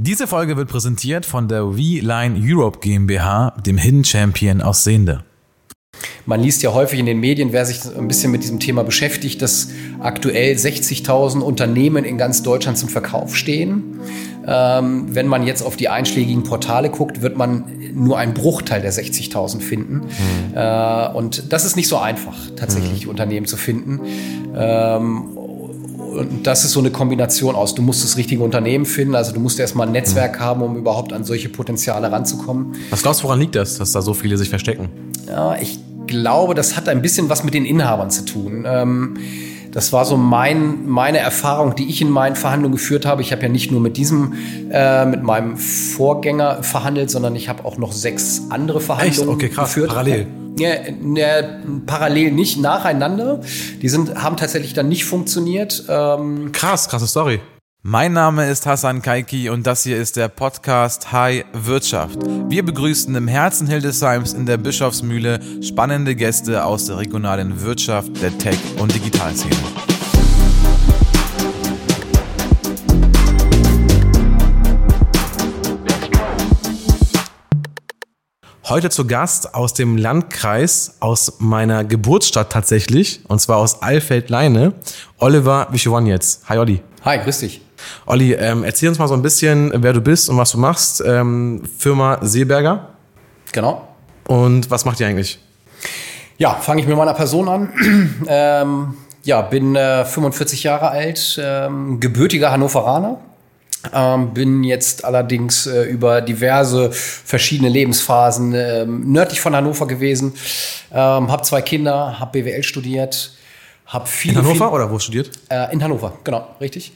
Diese Folge wird präsentiert von der V-Line Europe GmbH, dem Hidden Champion aus Sehnde. Man liest ja häufig in den Medien, wer sich ein bisschen mit diesem Thema beschäftigt, dass aktuell 60.000 Unternehmen in ganz Deutschland zum Verkauf stehen. Ähm, wenn man jetzt auf die einschlägigen Portale guckt, wird man nur einen Bruchteil der 60.000 finden. Mhm. Äh, und das ist nicht so einfach, tatsächlich mhm. Unternehmen zu finden. Ähm, und das ist so eine Kombination aus, du musst das richtige Unternehmen finden, also du musst erstmal ein Netzwerk mhm. haben, um überhaupt an solche Potenziale ranzukommen. Was glaubst du, woran liegt das, dass da so viele sich verstecken? Ja, ich glaube, das hat ein bisschen was mit den Inhabern zu tun. Ähm, das war so mein, meine Erfahrung, die ich in meinen Verhandlungen geführt habe. Ich habe ja nicht nur mit diesem, äh, mit meinem Vorgänger verhandelt, sondern ich habe auch noch sechs andere Verhandlungen Echt? Okay, krass. geführt. Parallel. Ja, ja, parallel nicht, nacheinander. Die sind, haben tatsächlich dann nicht funktioniert. Ähm, krass, krasse Story. Mein Name ist Hassan Kaiki und das hier ist der Podcast High Wirtschaft. Wir begrüßen im Herzen Hildesheims in der Bischofsmühle spannende Gäste aus der regionalen Wirtschaft, der Tech- und Digitalszene. Heute zu Gast aus dem Landkreis, aus meiner Geburtsstadt tatsächlich, und zwar aus Alfeld-Leine, Oliver Wischowonjetz. Hi Olli. Hi, grüß dich. Olli, ähm, erzähl uns mal so ein bisschen, wer du bist und was du machst. Ähm, Firma Seeberger. Genau. Und was macht ihr eigentlich? Ja, fange ich mit meiner Person an. ähm, ja, bin äh, 45 Jahre alt, ähm, gebürtiger Hannoveraner. Ähm, bin jetzt allerdings äh, über diverse verschiedene Lebensphasen ähm, nördlich von Hannover gewesen. Ähm, habe zwei Kinder, habe BWL studiert, hab viele, in Hannover viel, oder wo studiert? Äh, in Hannover, genau, richtig.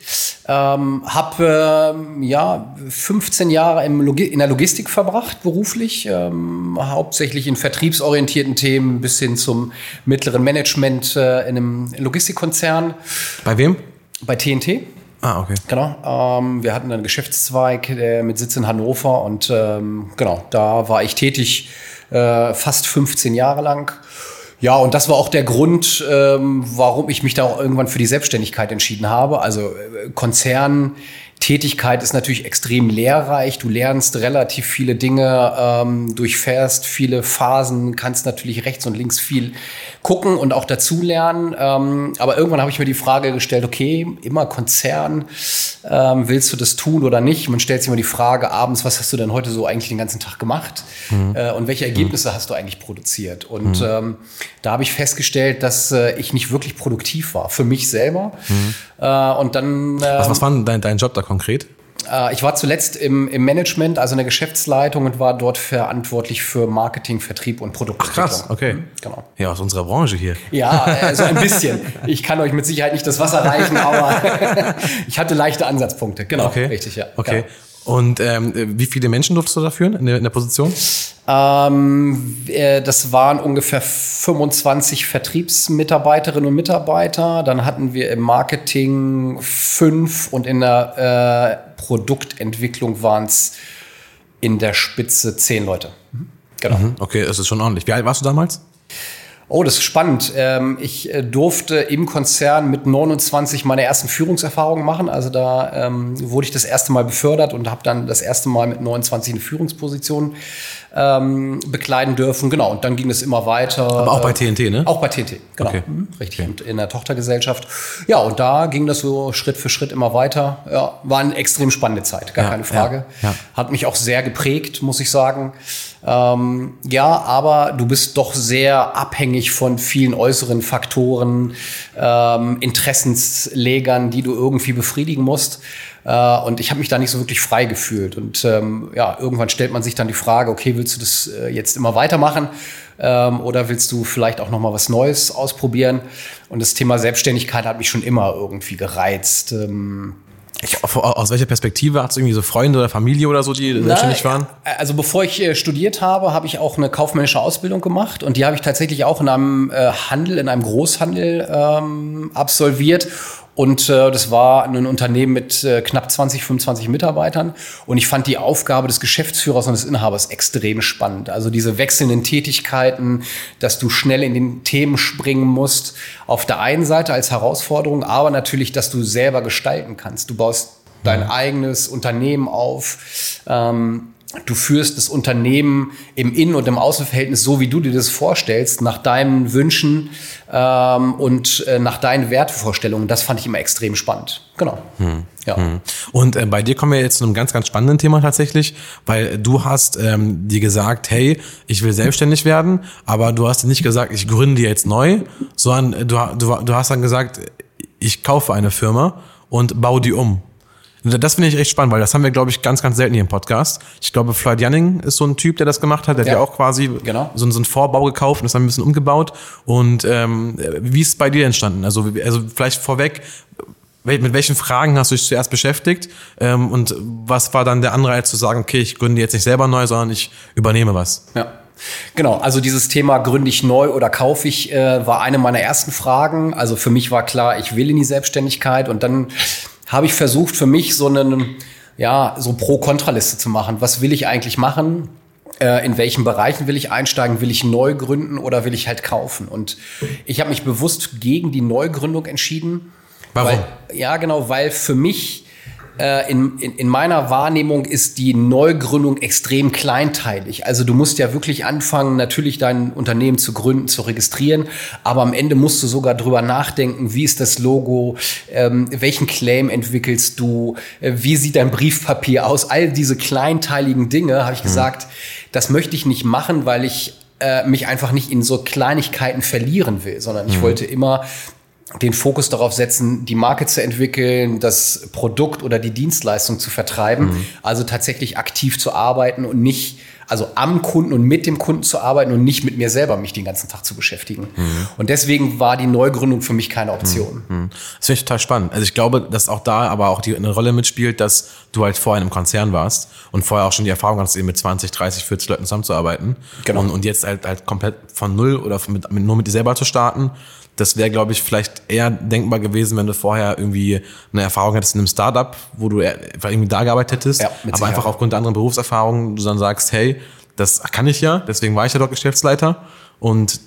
Ähm, hab ähm, ja 15 Jahre in der Logistik verbracht, beruflich, ähm, hauptsächlich in vertriebsorientierten Themen bis hin zum mittleren Management äh, in einem Logistikkonzern. Bei wem? Bei TNT. Ah, okay. Genau. Ähm, wir hatten einen Geschäftszweig äh, mit Sitz in Hannover und ähm, genau, da war ich tätig äh, fast 15 Jahre lang. Ja, und das war auch der Grund, ähm, warum ich mich da auch irgendwann für die Selbstständigkeit entschieden habe. Also äh, Konzern Tätigkeit ist natürlich extrem lehrreich. Du lernst relativ viele Dinge, ähm, durchfährst viele Phasen, kannst natürlich rechts und links viel gucken und auch dazulernen. Ähm, aber irgendwann habe ich mir die Frage gestellt, okay, immer Konzern, ähm, willst du das tun oder nicht? Man stellt sich immer die Frage abends, was hast du denn heute so eigentlich den ganzen Tag gemacht? Mhm. Äh, und welche Ergebnisse mhm. hast du eigentlich produziert? Und mhm. ähm, da habe ich festgestellt, dass äh, ich nicht wirklich produktiv war, für mich selber. Mhm. Äh, und dann. Was, was war denn dein, dein Job da konkret? Äh, ich war zuletzt im, im, Management, also in der Geschäftsleitung und war dort verantwortlich für Marketing, Vertrieb und Produktentwicklung. Ach krass, okay. Mhm, genau. Ja, aus unserer Branche hier. Ja, äh, so ein bisschen. Ich kann euch mit Sicherheit nicht das Wasser reichen, aber ich hatte leichte Ansatzpunkte. Genau, okay. richtig, ja. Okay. Ja. Und ähm, wie viele Menschen durftest du da führen in der, in der Position? Ähm, äh, das waren ungefähr 25 Vertriebsmitarbeiterinnen und Mitarbeiter. Dann hatten wir im Marketing fünf und in der äh, Produktentwicklung waren es in der Spitze zehn Leute. Mhm. Genau. Mhm, okay, das ist schon ordentlich. Wie alt warst du damals? Oh, das ist spannend. Ähm, ich äh, durfte im Konzern mit 29 meine ersten Führungserfahrungen machen. Also da ähm, wurde ich das erste Mal befördert und habe dann das erste Mal mit 29 eine Führungsposition ähm, bekleiden dürfen. Genau, und dann ging es immer weiter. Aber auch bei TNT, ne? Auch bei TNT, genau. Okay. Mhm, richtig. Okay. Und in der Tochtergesellschaft. Ja, und da ging das so Schritt für Schritt immer weiter. Ja, war eine extrem spannende Zeit, gar ja, keine Frage. Ja. Hat mich auch sehr geprägt, muss ich sagen. Ähm, ja, aber du bist doch sehr abhängig von vielen äußeren Faktoren, ähm, Interessenslegern, die du irgendwie befriedigen musst. Äh, und ich habe mich da nicht so wirklich frei gefühlt. Und ähm, ja, irgendwann stellt man sich dann die Frage, okay, willst du das äh, jetzt immer weitermachen? Ähm, oder willst du vielleicht auch noch mal was Neues ausprobieren? Und das Thema Selbstständigkeit hat mich schon immer irgendwie gereizt. Ähm, ich, aus welcher Perspektive? Hast du irgendwie so Freunde oder Familie oder so, die selbstständig waren? Also bevor ich äh, studiert habe, habe ich auch eine kaufmännische Ausbildung gemacht und die habe ich tatsächlich auch in einem äh, Handel, in einem Großhandel ähm, absolviert und äh, das war ein Unternehmen mit äh, knapp 20, 25 Mitarbeitern. Und ich fand die Aufgabe des Geschäftsführers und des Inhabers extrem spannend. Also diese wechselnden Tätigkeiten, dass du schnell in den Themen springen musst. Auf der einen Seite als Herausforderung, aber natürlich, dass du selber gestalten kannst. Du baust dein eigenes Unternehmen auf. Ähm, du führst das Unternehmen im Innen- und im Außenverhältnis so, wie du dir das vorstellst, nach deinen Wünschen ähm, und äh, nach deinen Wertevorstellungen. Das fand ich immer extrem spannend. Genau. Hm. Ja. Hm. Und äh, bei dir kommen wir jetzt zu einem ganz, ganz spannenden Thema tatsächlich, weil du hast ähm, dir gesagt, hey, ich will selbstständig werden, aber du hast dir nicht gesagt, ich gründe jetzt neu, sondern du, du, du hast dann gesagt, ich kaufe eine Firma und baue die um. Das finde ich echt spannend, weil das haben wir, glaube ich, ganz, ganz selten hier im Podcast. Ich glaube, Floyd Janning ist so ein Typ, der das gemacht hat. Der ja. hat ja auch quasi genau. so, so einen Vorbau gekauft und das dann ein bisschen umgebaut. Und ähm, wie ist es bei dir entstanden? Also, also vielleicht vorweg, mit welchen Fragen hast du dich zuerst beschäftigt? Ähm, und was war dann der Anreiz zu sagen, okay, ich gründe jetzt nicht selber neu, sondern ich übernehme was? Ja. Genau, also dieses Thema gründe ich neu oder kaufe ich, äh, war eine meiner ersten Fragen. Also für mich war klar, ich will in die Selbstständigkeit und dann habe ich versucht, für mich so einen, ja, so Pro-Kontra-Liste zu machen. Was will ich eigentlich machen? Äh, in welchen Bereichen will ich einsteigen? Will ich neu gründen oder will ich halt kaufen? Und ich habe mich bewusst gegen die Neugründung entschieden. Warum? Weil, ja, genau, weil für mich äh, in, in, in meiner Wahrnehmung ist die Neugründung extrem kleinteilig. Also du musst ja wirklich anfangen, natürlich dein Unternehmen zu gründen, zu registrieren, aber am Ende musst du sogar drüber nachdenken, wie ist das Logo, ähm, welchen Claim entwickelst du, äh, wie sieht dein Briefpapier aus, all diese kleinteiligen Dinge, habe ich mhm. gesagt, das möchte ich nicht machen, weil ich äh, mich einfach nicht in so Kleinigkeiten verlieren will, sondern ich mhm. wollte immer den Fokus darauf setzen, die Marke zu entwickeln, das Produkt oder die Dienstleistung zu vertreiben. Mhm. Also tatsächlich aktiv zu arbeiten und nicht, also am Kunden und mit dem Kunden zu arbeiten und nicht mit mir selber mich den ganzen Tag zu beschäftigen. Mhm. Und deswegen war die Neugründung für mich keine Option. Mhm. mhm. Das finde ich total spannend. Also ich glaube, dass auch da aber auch die eine Rolle mitspielt, dass du halt vorher in einem Konzern warst und vorher auch schon die Erfahrung hast, eben mit 20, 30, 40 Leuten zusammenzuarbeiten. Genau. Und, und jetzt halt, halt komplett von null oder mit, nur mit dir selber zu starten das wäre, glaube ich, vielleicht eher denkbar gewesen, wenn du vorher irgendwie eine Erfahrung hättest in einem Startup, wo du irgendwie da gearbeitet hättest, ja, aber einfach aufgrund der anderen Berufserfahrungen du dann sagst, hey, das kann ich ja, deswegen war ich ja dort Geschäftsleiter und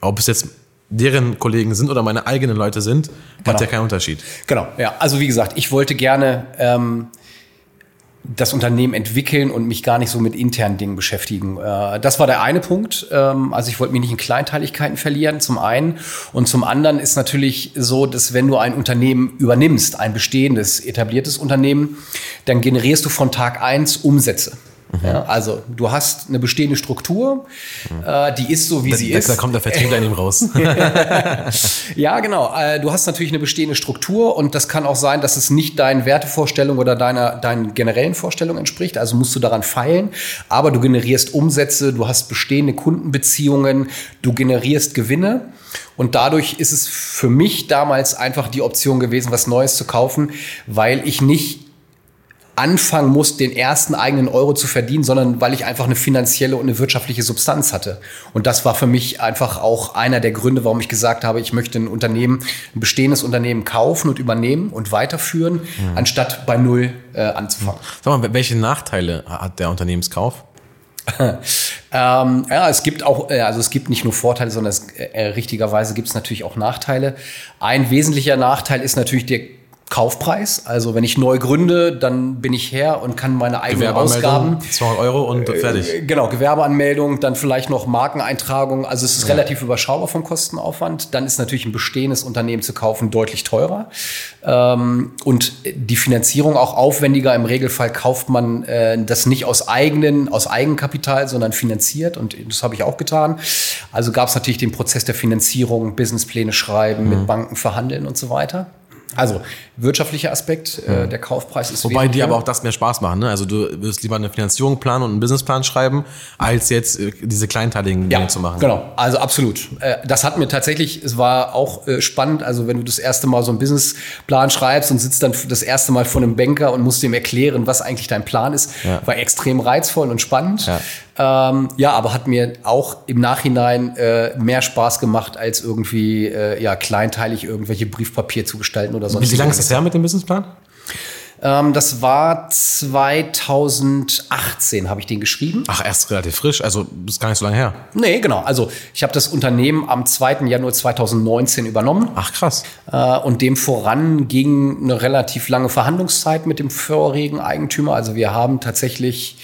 ob es jetzt deren Kollegen sind oder meine eigenen Leute sind, genau. hat ja keinen Unterschied. Genau, ja. Also wie gesagt, ich wollte gerne ähm, das Unternehmen entwickeln und mich gar nicht so mit internen Dingen beschäftigen. Äh, das war der eine Punkt. Ähm, also ich wollte mich nicht in Kleinteiligkeiten verlieren, zum einen. Und zum anderen ist natürlich so, dass wenn du ein Unternehmen übernimmst, ein bestehendes, etabliertes Unternehmen, dann generierst du von Tag eins Umsätze. Mhm. Ja, also du hast eine bestehende Struktur, mhm. äh, die ist so, wie da, sie da, ist. Da kommt der Vertriebler in ihm raus. ja, genau. Äh, du hast natürlich eine bestehende Struktur und das kann auch sein, dass es nicht deinen Wertevorstellungen oder deiner, deinen generellen Vorstellungen entspricht. Also musst du daran feilen. Aber du generierst Umsätze, du hast bestehende Kundenbeziehungen, du generierst Gewinne. Und dadurch ist es für mich damals einfach die Option gewesen, was Neues zu kaufen, weil ich nicht anfangen muss, den ersten eigenen Euro zu verdienen, sondern weil ich einfach eine finanzielle und eine wirtschaftliche Substanz hatte. Und das war für mich einfach auch einer der Gründe, warum ich gesagt habe, ich möchte ein Unternehmen, ein bestehendes Unternehmen kaufen und übernehmen und weiterführen, mhm. anstatt bei Null äh, anzufangen. Sag mal, welche Nachteile hat der Unternehmenskauf? ähm, ja, es gibt auch, äh, also es gibt nicht nur Vorteile, sondern es, äh, richtigerweise gibt es natürlich auch Nachteile. Ein wesentlicher Nachteil ist natürlich der Kaufpreis. Also wenn ich neu gründe, dann bin ich her und kann meine eigenen Ausgaben. 200 Euro und äh, fertig. Äh, genau, Gewerbeanmeldung, dann vielleicht noch Markeneintragung. Also es ist ja. relativ überschaubar vom Kostenaufwand. Dann ist natürlich ein bestehendes Unternehmen zu kaufen deutlich teurer. Ähm, und die Finanzierung auch aufwendiger. Im Regelfall kauft man äh, das nicht aus eigenen, aus Eigenkapital, sondern finanziert. Und das habe ich auch getan. Also gab es natürlich den Prozess der Finanzierung, Businesspläne schreiben, mhm. mit Banken verhandeln und so weiter. Also wirtschaftlicher Aspekt, äh, der Kaufpreis ist Wobei dir aber auch das mehr Spaß machen. Ne? Also du wirst lieber eine Finanzierung planen und einen Businessplan schreiben, als jetzt äh, diese kleinteiligen Dinge zu machen. Genau, also absolut. Äh, das hat mir tatsächlich, es war auch äh, spannend, also wenn du das erste Mal so einen Businessplan schreibst und sitzt dann das erste Mal vor einem Banker und musst ihm erklären, was eigentlich dein Plan ist, ja. war extrem reizvoll und spannend. Ja. Ähm, ja, aber hat mir auch im Nachhinein äh, mehr Spaß gemacht, als irgendwie äh, ja, kleinteilig irgendwelche Briefpapier zu gestalten oder sonst. Wie lange ist es her mit dem Businessplan? Ähm, das war 2018, habe ich den geschrieben. Ach, erst relativ frisch, also ist gar nicht so lange her. Nee, genau. Also ich habe das Unternehmen am 2. Januar 2019 übernommen. Ach, krass. Äh, und dem voran ging eine relativ lange Verhandlungszeit mit dem vorigen Eigentümer. Also wir haben tatsächlich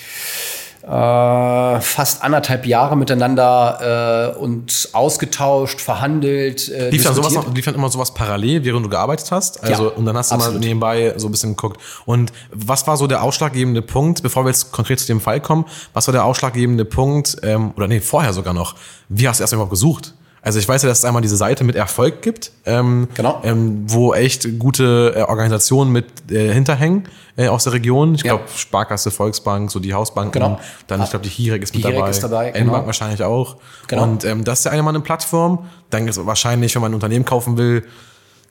äh, fast anderthalb Jahre miteinander äh, uns ausgetauscht, verhandelt. Äh, lief, dann sowas noch, lief dann immer sowas parallel, während du gearbeitet hast? Also, ja, und dann hast du absolut. mal nebenbei so ein bisschen geguckt. Und was war so der ausschlaggebende Punkt, bevor wir jetzt konkret zu dem Fall kommen, was war der ausschlaggebende Punkt, ähm, oder nee, vorher sogar noch, wie hast du erst überhaupt gesucht? Also ich weiß ja, dass es einmal diese Seite mit Erfolg gibt, ähm, genau. ähm, wo echt gute äh, Organisationen mit äh, hinterhängen äh, aus der Region. Ich ja. glaube Sparkasse, Volksbank, so die Hausbanken. Genau. Dann ich glaube die Hirek ist die mit dabei. Ist dabei genau. N-Bank wahrscheinlich auch. Genau. Und ähm, das ist ja eine mal eine Plattform. Dann ist wahrscheinlich, wenn man ein Unternehmen kaufen will,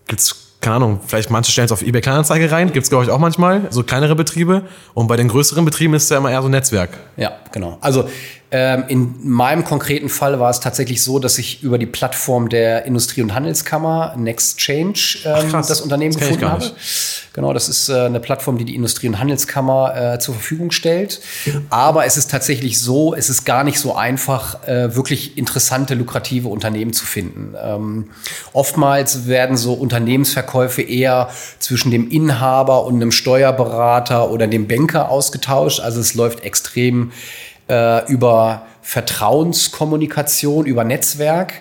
gibt's keine Ahnung, vielleicht manche stellen es auf eBay Kleinanzeige rein, gibt's glaube ich auch manchmal, so kleinere Betriebe. Und bei den größeren Betrieben ist es ja immer eher so ein Netzwerk. Ja, genau. Also ähm, in meinem konkreten Fall war es tatsächlich so, dass ich über die Plattform der Industrie- und Handelskammer Next Change ähm, Ach, das Unternehmen das gefunden habe. Genau, das ist äh, eine Plattform, die die Industrie- und Handelskammer äh, zur Verfügung stellt. Aber es ist tatsächlich so, es ist gar nicht so einfach, äh, wirklich interessante, lukrative Unternehmen zu finden. Ähm, oftmals werden so Unternehmensverkäufe eher zwischen dem Inhaber und einem Steuerberater oder dem Banker ausgetauscht. Also es läuft extrem äh, über Vertrauenskommunikation, über Netzwerk.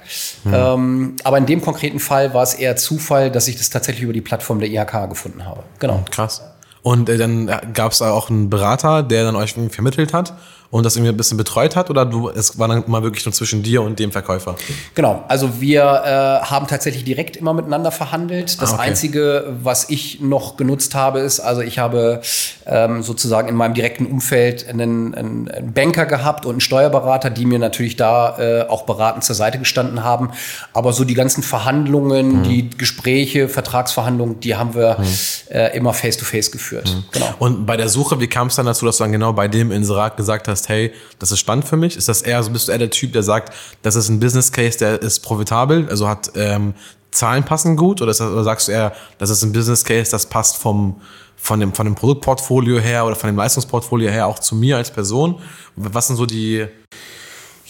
Hm. Ähm, aber in dem konkreten Fall war es eher Zufall, dass ich das tatsächlich über die Plattform der IHK gefunden habe. Genau. Krass. Und äh, dann gab es auch einen Berater, der dann euch vermittelt hat und das irgendwie ein bisschen betreut hat oder du, es war dann mal wirklich nur zwischen dir und dem Verkäufer? Genau, also wir äh, haben tatsächlich direkt immer miteinander verhandelt. Das ah, okay. Einzige, was ich noch genutzt habe, ist, also ich habe ähm, sozusagen in meinem direkten Umfeld einen, einen, Banker gehabt und einen Steuerberater, die mir natürlich da äh, auch beratend zur Seite gestanden haben. Aber so die ganzen Verhandlungen, mhm. die Gespräche, Vertragsverhandlungen, die haben wir mhm. äh, immer face-to-face -face geführt. Mhm. Genau. Und bei der Suche, wie kam es dann dazu, dass du dann genau bei dem Inserat gesagt hast, sagst, hey, das ist spannend für mich? Ist das eher, bist du eher der Typ, der sagt, das ist ein Business Case, der ist profitabel, also hat ähm, Zahlen passen gut? Oder, das, oder sagst du eher, das ist ein Business Case, das passt vom, von dem, von dem Produktportfolio her oder von dem Leistungsportfolio her auch zu mir als Person? Was sind so die,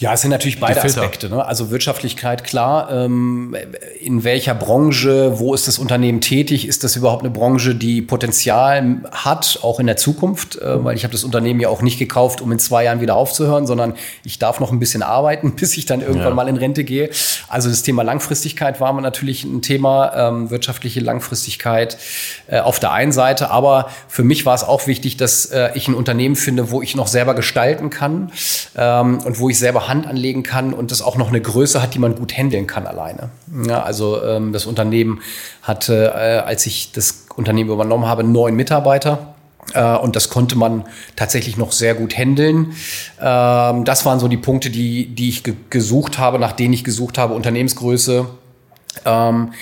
ja, es sind natürlich beide Aspekte. Ne? Also Wirtschaftlichkeit, klar. Ähm, in welcher Branche, wo ist das Unternehmen tätig? Ist das überhaupt eine Branche, die Potenzial hat, auch in der Zukunft? Äh, weil ich habe das Unternehmen ja auch nicht gekauft, um in zwei Jahren wieder aufzuhören, sondern ich darf noch ein bisschen arbeiten, bis ich dann irgendwann ja. mal in Rente gehe. Also das Thema Langfristigkeit war natürlich ein Thema, ähm, wirtschaftliche Langfristigkeit äh, auf der einen Seite. Aber für mich war es auch wichtig, dass äh, ich ein Unternehmen finde, wo ich noch selber gestalten kann ähm, und wo ich selber Hand anlegen kann und das auch noch eine Größe hat, die man gut handeln kann alleine. Ja, also ähm, das Unternehmen hatte, äh, als ich das Unternehmen übernommen habe, neun Mitarbeiter. Äh, und das konnte man tatsächlich noch sehr gut handeln. Ähm, das waren so die Punkte, die, die ich ge gesucht habe, nach denen ich gesucht habe. Unternehmensgröße. Ähm,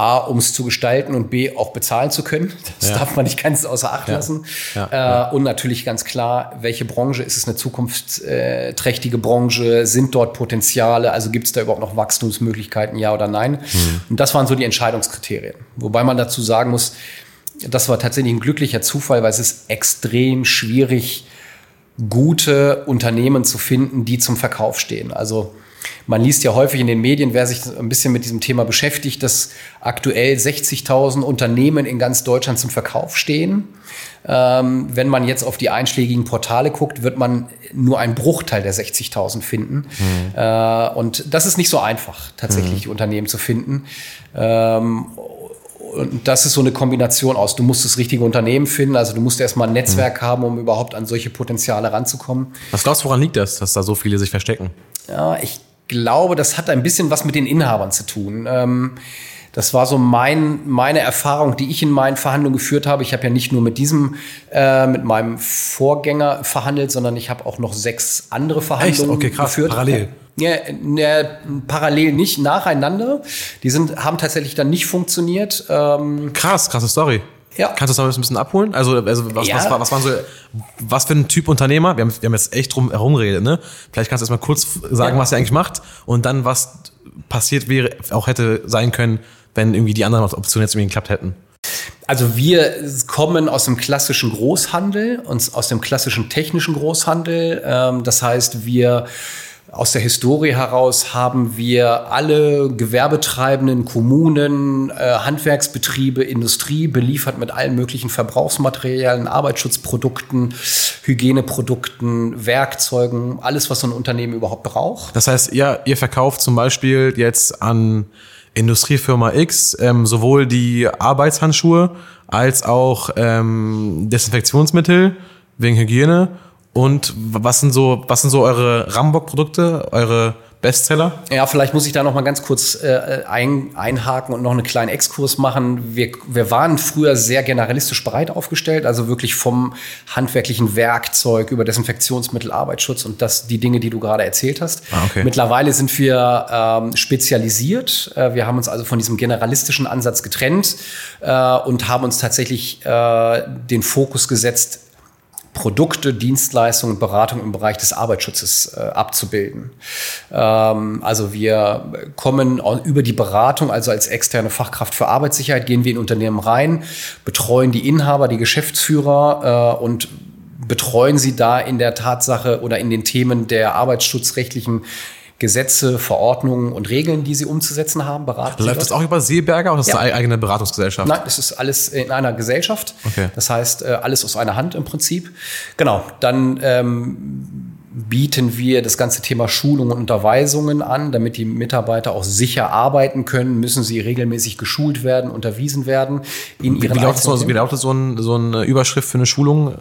A, um es zu gestalten und B, auch bezahlen zu können. Das ja. darf man nicht ganz außer Acht lassen. Ja. Ja. Äh, und natürlich ganz klar, welche Branche ist es eine zukunftsträchtige Branche? Sind dort Potenziale? Also gibt es da überhaupt noch Wachstumsmöglichkeiten, ja oder nein? Mhm. Und das waren so die Entscheidungskriterien. Wobei man dazu sagen muss, das war tatsächlich ein glücklicher Zufall, weil es ist extrem schwierig, gute Unternehmen zu finden, die zum Verkauf stehen. Also man liest ja häufig in den Medien, wer sich ein bisschen mit diesem Thema beschäftigt, dass aktuell 60.000 Unternehmen in ganz Deutschland zum Verkauf stehen. Ähm, wenn man jetzt auf die einschlägigen Portale guckt, wird man nur einen Bruchteil der 60.000 finden. Mhm. Äh, und das ist nicht so einfach, tatsächlich mhm. die Unternehmen zu finden. Ähm, und das ist so eine Kombination aus, du musst das richtige Unternehmen finden, also du musst erstmal ein Netzwerk mhm. haben, um überhaupt an solche Potenziale ranzukommen. Was glaubst du, woran liegt das, dass da so viele sich verstecken? Ja, ich glaube, das hat ein bisschen was mit den Inhabern zu tun. Ähm, das war so mein, meine Erfahrung, die ich in meinen Verhandlungen geführt habe. Ich habe ja nicht nur mit diesem, äh, mit meinem Vorgänger verhandelt, sondern ich habe auch noch sechs andere Verhandlungen? Okay, krass. geführt. Parallel. Ja, ne, parallel nicht, nacheinander. Die sind, haben tatsächlich dann nicht funktioniert. Ähm, krass, krasse Story. Ja. Kannst du das mal ein bisschen abholen? Also, also was, ja. was, was, was waren so, was für ein Typ Unternehmer? Wir haben, wir haben jetzt echt drum herum geredet, ne? Vielleicht kannst du erst mal kurz sagen, ja. was er eigentlich macht und dann, was passiert wäre, auch hätte sein können, wenn irgendwie die anderen Optionen jetzt irgendwie geklappt hätten. Also wir kommen aus dem klassischen Großhandel, uns aus dem klassischen technischen Großhandel. Ähm, das heißt, wir aus der Historie heraus haben wir alle gewerbetreibenden Kommunen, äh, Handwerksbetriebe, Industrie beliefert mit allen möglichen Verbrauchsmaterialien, Arbeitsschutzprodukten, Hygieneprodukten, Werkzeugen, alles, was so ein Unternehmen überhaupt braucht. Das heißt, ihr, ihr verkauft zum Beispiel jetzt an Industriefirma X ähm, sowohl die Arbeitshandschuhe als auch ähm, Desinfektionsmittel wegen Hygiene und was sind so, was sind so eure Rambock-Produkte, eure Bestseller? Ja, vielleicht muss ich da noch mal ganz kurz äh, ein, einhaken und noch einen kleinen Exkurs machen. Wir, wir waren früher sehr generalistisch breit aufgestellt, also wirklich vom handwerklichen Werkzeug über Desinfektionsmittel, Arbeitsschutz und das die Dinge, die du gerade erzählt hast. Ah, okay. Mittlerweile sind wir ähm, spezialisiert. Äh, wir haben uns also von diesem generalistischen Ansatz getrennt äh, und haben uns tatsächlich äh, den Fokus gesetzt Produkte, Dienstleistungen und Beratung im Bereich des Arbeitsschutzes äh, abzubilden. Ähm, also wir kommen über die Beratung, also als externe Fachkraft für Arbeitssicherheit, gehen wir in Unternehmen rein, betreuen die Inhaber, die Geschäftsführer äh, und betreuen sie da in der Tatsache oder in den Themen der arbeitsschutzrechtlichen Gesetze, Verordnungen und Regeln, die sie umzusetzen haben, beraten. Läuft das auch über Seeberger oder ist ja. das eine eigene Beratungsgesellschaft? Nein, das ist alles in einer Gesellschaft. Okay. Das heißt, äh, alles aus einer Hand im Prinzip. Genau. Dann ähm, bieten wir das ganze Thema Schulung und Unterweisungen an, damit die Mitarbeiter auch sicher arbeiten können, müssen sie regelmäßig geschult werden, unterwiesen werden in ihren Wie, lautet, so, wie lautet so, ein, so eine Überschrift für eine Schulung?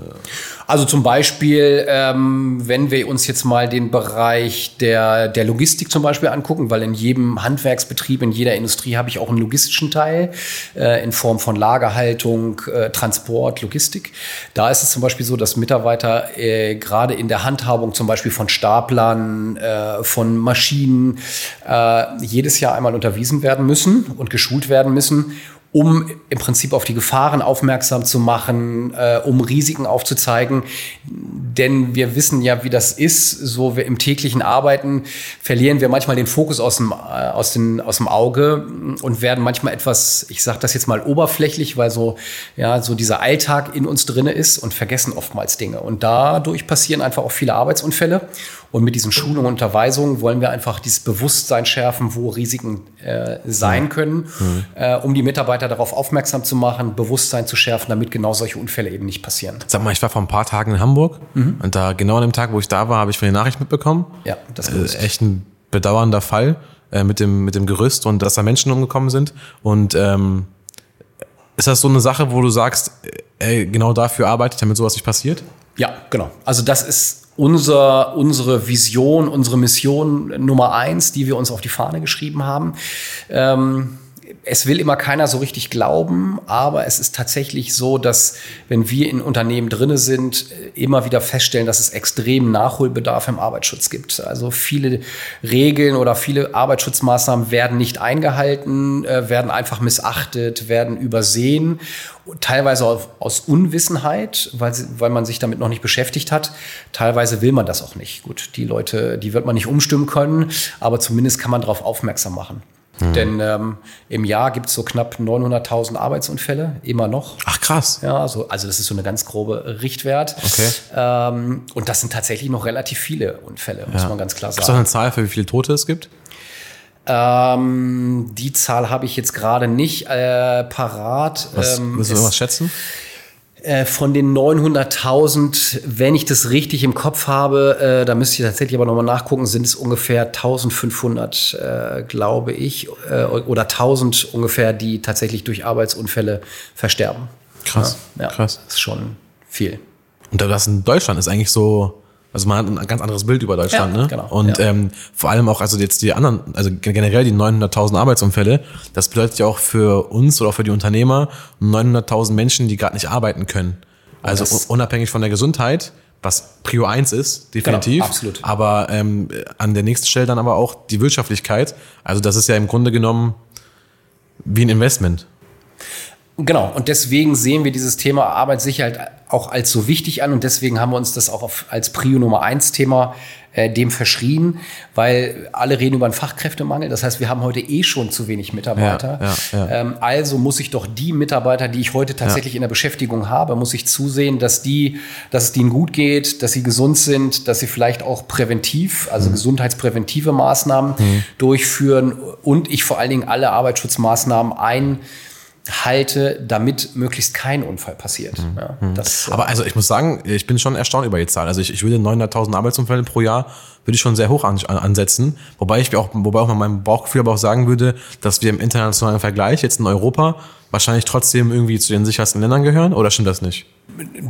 Also zum Beispiel, ähm, wenn wir uns jetzt mal den Bereich der, der Logistik zum Beispiel angucken, weil in jedem Handwerksbetrieb, in jeder Industrie habe ich auch einen logistischen Teil äh, in Form von Lagerhaltung, äh, Transport, Logistik. Da ist es zum Beispiel so, dass Mitarbeiter äh, gerade in der Handhabung zum Beispiel von Staplern, äh, von Maschinen äh, jedes Jahr einmal unterwiesen werden müssen und geschult werden müssen um im Prinzip auf die Gefahren aufmerksam zu machen, äh, um Risiken aufzuzeigen. Denn wir wissen ja, wie das ist. So wir im täglichen Arbeiten verlieren wir manchmal den Fokus aus dem, äh, aus, den, aus dem Auge und werden manchmal etwas, ich sage das jetzt mal oberflächlich, weil so, ja, so dieser Alltag in uns drinne ist und vergessen oftmals Dinge. Und dadurch passieren einfach auch viele Arbeitsunfälle. Und mit diesen Schulungen und Unterweisungen wollen wir einfach dieses Bewusstsein schärfen, wo Risiken äh, sein können, mhm. äh, um die Mitarbeiter darauf aufmerksam zu machen, Bewusstsein zu schärfen, damit genau solche Unfälle eben nicht passieren. Sag mal, ich war vor ein paar Tagen in Hamburg mhm. und da genau an dem Tag, wo ich da war, habe ich von der Nachricht mitbekommen. Ja, das ist äh, echt ein bedauernder Fall äh, mit dem mit dem Gerüst und dass da Menschen umgekommen sind und ähm, ist das so eine Sache, wo du sagst, äh, ey, genau dafür arbeite ich, damit sowas nicht passiert? Ja, genau. Also das ist unser, unsere Vision, unsere Mission Nummer eins, die wir uns auf die Fahne geschrieben haben. Ähm, es will immer keiner so richtig glauben, aber es ist tatsächlich so, dass wenn wir in Unternehmen drinne sind, immer wieder feststellen, dass es extremen Nachholbedarf im Arbeitsschutz gibt. Also viele Regeln oder viele Arbeitsschutzmaßnahmen werden nicht eingehalten, äh, werden einfach missachtet, werden übersehen teilweise aus Unwissenheit, weil, weil man sich damit noch nicht beschäftigt hat. Teilweise will man das auch nicht. Gut, die Leute, die wird man nicht umstimmen können, aber zumindest kann man darauf aufmerksam machen. Mhm. Denn ähm, im Jahr gibt es so knapp 900.000 Arbeitsunfälle, immer noch. Ach krass. Ja, also, also das ist so eine ganz grobe Richtwert. Okay. Ähm, und das sind tatsächlich noch relativ viele Unfälle, muss ja. man ganz klar sagen. Hast du eine Zahl für wie viele Tote es gibt? Ähm, die Zahl habe ich jetzt gerade nicht äh, parat. Was, ähm, willst du was schätzen? Äh, von den 900.000, wenn ich das richtig im Kopf habe, äh, da müsste ich tatsächlich aber nochmal nachgucken, sind es ungefähr 1500, äh, glaube ich, äh, oder 1000 ungefähr, die tatsächlich durch Arbeitsunfälle versterben. Krass, ja, ja, krass. Das ist schon viel. Und das in Deutschland ist eigentlich so, also man hat ein ganz anderes Bild über Deutschland, ja, ne? Genau, und ja. ähm, vor allem auch, also jetzt die anderen, also generell die 900.000 Arbeitsunfälle, das bedeutet ja auch für uns oder auch für die Unternehmer 900.000 Menschen, die gerade nicht arbeiten können. Also das unabhängig von der Gesundheit, was Prio 1 ist, definitiv. Genau, absolut. Aber ähm, an der nächsten Stelle dann aber auch die Wirtschaftlichkeit. Also das ist ja im Grunde genommen wie ein Investment. Genau, und deswegen sehen wir dieses Thema Arbeitssicherheit auch als so wichtig an und deswegen haben wir uns das auch auf, als Prio Nummer eins Thema äh, dem verschrien, weil alle reden über einen Fachkräftemangel. Das heißt, wir haben heute eh schon zu wenig Mitarbeiter. Ja, ja, ja. Ähm, also muss ich doch die Mitarbeiter, die ich heute tatsächlich in der Beschäftigung habe, muss ich zusehen, dass die, dass es denen gut geht, dass sie gesund sind, dass sie vielleicht auch präventiv, also mhm. gesundheitspräventive Maßnahmen mhm. durchführen und ich vor allen Dingen alle Arbeitsschutzmaßnahmen ein halte, damit möglichst kein Unfall passiert. Mhm. Ja, mhm. das, Aber also ich muss sagen, ich bin schon erstaunt über die Zahl. Also ich, ich würde 900.000 Arbeitsunfälle pro Jahr würde ich schon sehr hoch an, ansetzen. Wobei ich auch, wobei auch mal meinem Bauchgefühl aber auch sagen würde, dass wir im internationalen Vergleich jetzt in Europa wahrscheinlich trotzdem irgendwie zu den sichersten Ländern gehören. Oder stimmt das nicht?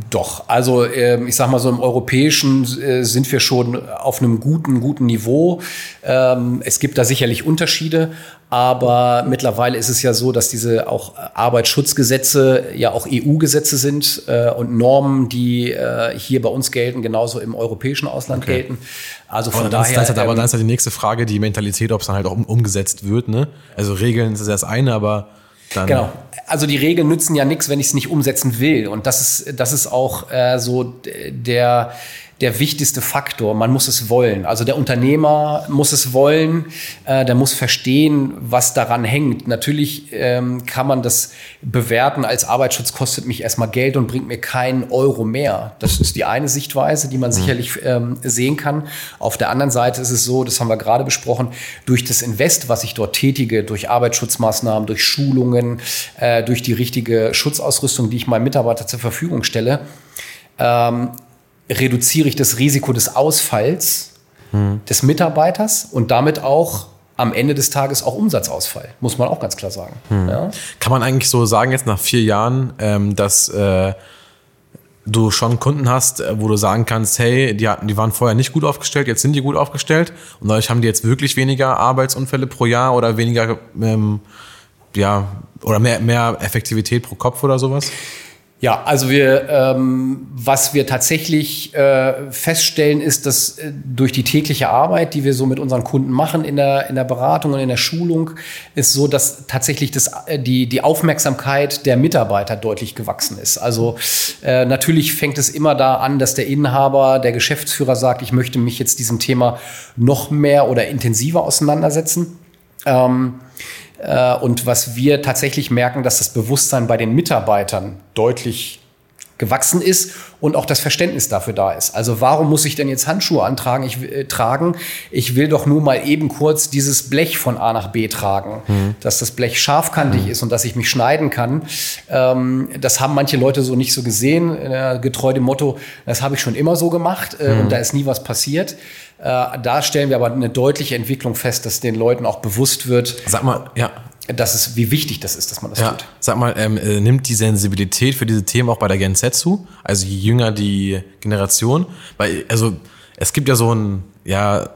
Doch, also ähm, ich sag mal so im Europäischen äh, sind wir schon auf einem guten, guten Niveau. Ähm, es gibt da sicherlich Unterschiede, aber mittlerweile ist es ja so, dass diese auch Arbeitsschutzgesetze ja auch EU-Gesetze sind äh, und Normen, die äh, hier bei uns gelten, genauso im europäischen Ausland okay. gelten. Also von aber daher. Dann ist, aber dann ist halt die nächste Frage, die Mentalität, ob es dann halt auch umgesetzt wird. Ne? Also Regeln ist das eine, aber dann genau. Also die Regeln nützen ja nichts, wenn ich es nicht umsetzen will. Und das ist, das ist auch äh, so der der wichtigste Faktor. Man muss es wollen. Also der Unternehmer muss es wollen, äh, der muss verstehen, was daran hängt. Natürlich ähm, kann man das bewerten als Arbeitsschutz kostet mich erstmal Geld und bringt mir keinen Euro mehr. Das ist die eine Sichtweise, die man mhm. sicherlich ähm, sehen kann. Auf der anderen Seite ist es so, das haben wir gerade besprochen, durch das Invest, was ich dort tätige, durch Arbeitsschutzmaßnahmen, durch Schulungen, äh, durch die richtige Schutzausrüstung, die ich meinem Mitarbeiter zur Verfügung stelle, ähm, reduziere ich das Risiko des Ausfalls hm. des Mitarbeiters und damit auch am Ende des Tages auch Umsatzausfall, muss man auch ganz klar sagen. Hm. Ja? Kann man eigentlich so sagen, jetzt nach vier Jahren, ähm, dass äh, du schon Kunden hast, äh, wo du sagen kannst, hey, die, hatten, die waren vorher nicht gut aufgestellt, jetzt sind die gut aufgestellt und dadurch haben die jetzt wirklich weniger Arbeitsunfälle pro Jahr oder weniger, ähm, ja, oder mehr, mehr Effektivität pro Kopf oder sowas? Ja, also wir, ähm, was wir tatsächlich äh, feststellen, ist, dass äh, durch die tägliche Arbeit, die wir so mit unseren Kunden machen in der, in der Beratung und in der Schulung, ist so, dass tatsächlich das, äh, die, die Aufmerksamkeit der Mitarbeiter deutlich gewachsen ist. Also äh, natürlich fängt es immer da an, dass der Inhaber, der Geschäftsführer sagt, ich möchte mich jetzt diesem Thema noch mehr oder intensiver auseinandersetzen. Ähm, äh, und was wir tatsächlich merken, dass das Bewusstsein bei den Mitarbeitern deutlich gewachsen ist und auch das Verständnis dafür da ist. Also warum muss ich denn jetzt Handschuhe antragen? Ich äh, tragen. Ich will doch nur mal eben kurz dieses Blech von A nach B tragen, mhm. dass das Blech scharfkantig mhm. ist und dass ich mich schneiden kann. Ähm, das haben manche Leute so nicht so gesehen, äh, getreu dem Motto: Das habe ich schon immer so gemacht äh, mhm. und da ist nie was passiert. Äh, da stellen wir aber eine deutliche Entwicklung fest, dass den Leuten auch bewusst wird. Sag mal, ja. Dass es, wie wichtig das ist, dass man das ja. tut. Sag mal, ähm, äh, nimmt die Sensibilität für diese Themen auch bei der Gen Z zu? Also je jünger die Generation? Weil, also, es gibt ja so ein, ja,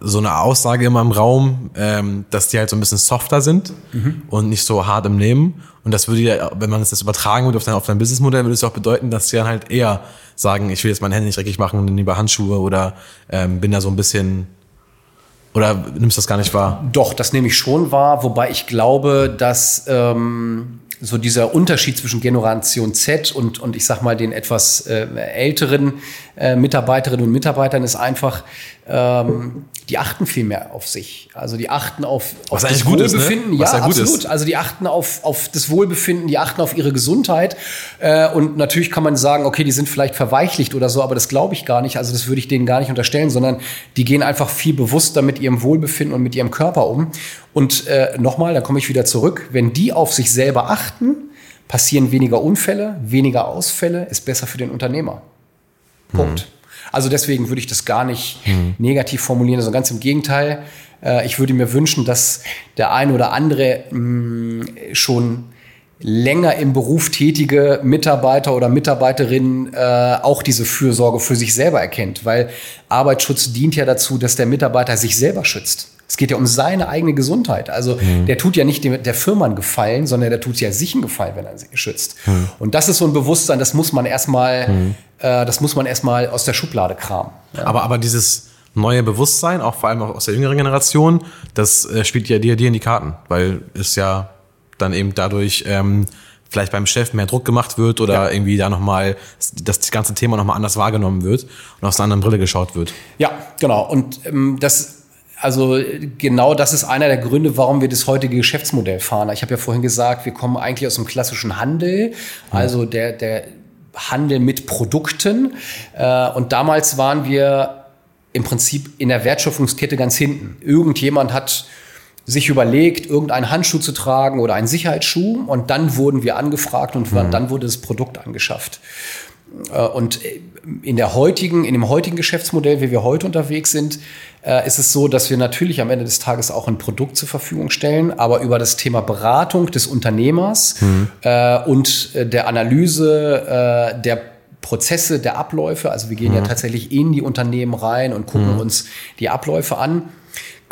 so eine Aussage immer im Raum, ähm, dass die halt so ein bisschen softer sind mhm. und nicht so hart im Nehmen. Und das würde ja, wenn man das übertragen würde auf dein, auf dein Businessmodell, würde es auch bedeuten, dass sie dann halt eher sagen, ich will jetzt meine Hände nicht dreckig machen und lieber Handschuhe oder ähm, bin da so ein bisschen oder nimmst du das gar nicht wahr? Doch, das nehme ich schon wahr, wobei ich glaube, dass ähm, so dieser Unterschied zwischen Generation Z und, und ich sag mal den etwas äh, älteren äh, Mitarbeiterinnen und Mitarbeitern ist einfach, ähm, die achten viel mehr auf sich. Also die achten auf, auf das Wohlbefinden. Ist, ne? Ja, absolut. Also die achten auf, auf das Wohlbefinden, die achten auf ihre Gesundheit. Äh, und natürlich kann man sagen, okay, die sind vielleicht verweichlicht oder so, aber das glaube ich gar nicht. Also das würde ich denen gar nicht unterstellen, sondern die gehen einfach viel bewusster mit ihrem Wohlbefinden und mit ihrem Körper um. Und äh, nochmal, da komme ich wieder zurück, wenn die auf sich selber achten, passieren weniger Unfälle, weniger Ausfälle, ist besser für den Unternehmer. Punkt. Mhm. Also deswegen würde ich das gar nicht mhm. negativ formulieren, sondern ganz im Gegenteil. Äh, ich würde mir wünschen, dass der eine oder andere mm, schon länger im Beruf tätige Mitarbeiter oder Mitarbeiterinnen äh, auch diese Fürsorge für sich selber erkennt, weil Arbeitsschutz dient ja dazu, dass der Mitarbeiter sich selber schützt. Es geht ja um seine eigene Gesundheit. Also mhm. der tut ja nicht der Firma einen Gefallen, sondern der tut ja sich einen Gefallen, wenn er sie schützt. Mhm. Und das ist so ein Bewusstsein, das muss man erstmal, mhm. Äh, das muss man erstmal aus der Schublade kramen. Ja. Aber, aber dieses neue Bewusstsein, auch vor allem auch aus der jüngeren Generation, das äh, spielt ja dir, dir in die Karten, weil es ja dann eben dadurch ähm, vielleicht beim Chef mehr Druck gemacht wird oder ja. irgendwie da nochmal das ganze Thema nochmal anders wahrgenommen wird und aus einer anderen Brille geschaut wird. Ja, genau. Und ähm, das also genau das ist einer der Gründe, warum wir das heutige Geschäftsmodell fahren. Ich habe ja vorhin gesagt, wir kommen eigentlich aus dem klassischen Handel, also der, der Handel mit Produkten. Äh, und damals waren wir im Prinzip in der Wertschöpfungskette ganz hinten. Irgendjemand hat sich überlegt, irgendeinen Handschuh zu tragen oder einen Sicherheitsschuh und dann wurden wir angefragt und mhm. dann wurde das Produkt angeschafft. Äh, und in der heutigen, in dem heutigen Geschäftsmodell, wie wir heute unterwegs sind, äh, ist es so, dass wir natürlich am Ende des Tages auch ein Produkt zur Verfügung stellen, aber über das Thema Beratung des Unternehmers mhm. und der Analyse der Prozesse, der Abläufe, also wir gehen mhm. ja tatsächlich in die Unternehmen rein und gucken mhm. uns die Abläufe an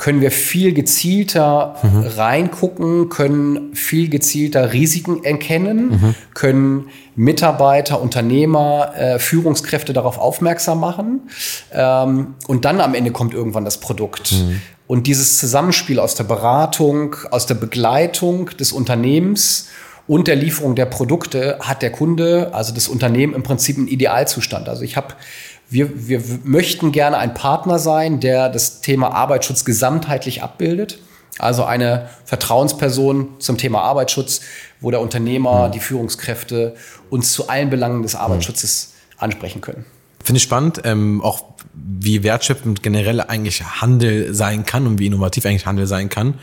können wir viel gezielter mhm. reingucken, können viel gezielter Risiken erkennen, mhm. können Mitarbeiter, Unternehmer, äh, Führungskräfte darauf aufmerksam machen. Ähm, und dann am Ende kommt irgendwann das Produkt. Mhm. Und dieses Zusammenspiel aus der Beratung, aus der Begleitung des Unternehmens und der Lieferung der Produkte hat der Kunde, also das Unternehmen im Prinzip einen Idealzustand. Also ich habe wir, wir möchten gerne ein Partner sein, der das Thema Arbeitsschutz gesamtheitlich abbildet. Also eine Vertrauensperson zum Thema Arbeitsschutz, wo der Unternehmer, mhm. die Führungskräfte uns zu allen Belangen des Arbeitsschutzes ansprechen können. Finde ich spannend, ähm, auch wie wertschöpfend generell eigentlich Handel sein kann und wie innovativ eigentlich Handel sein kann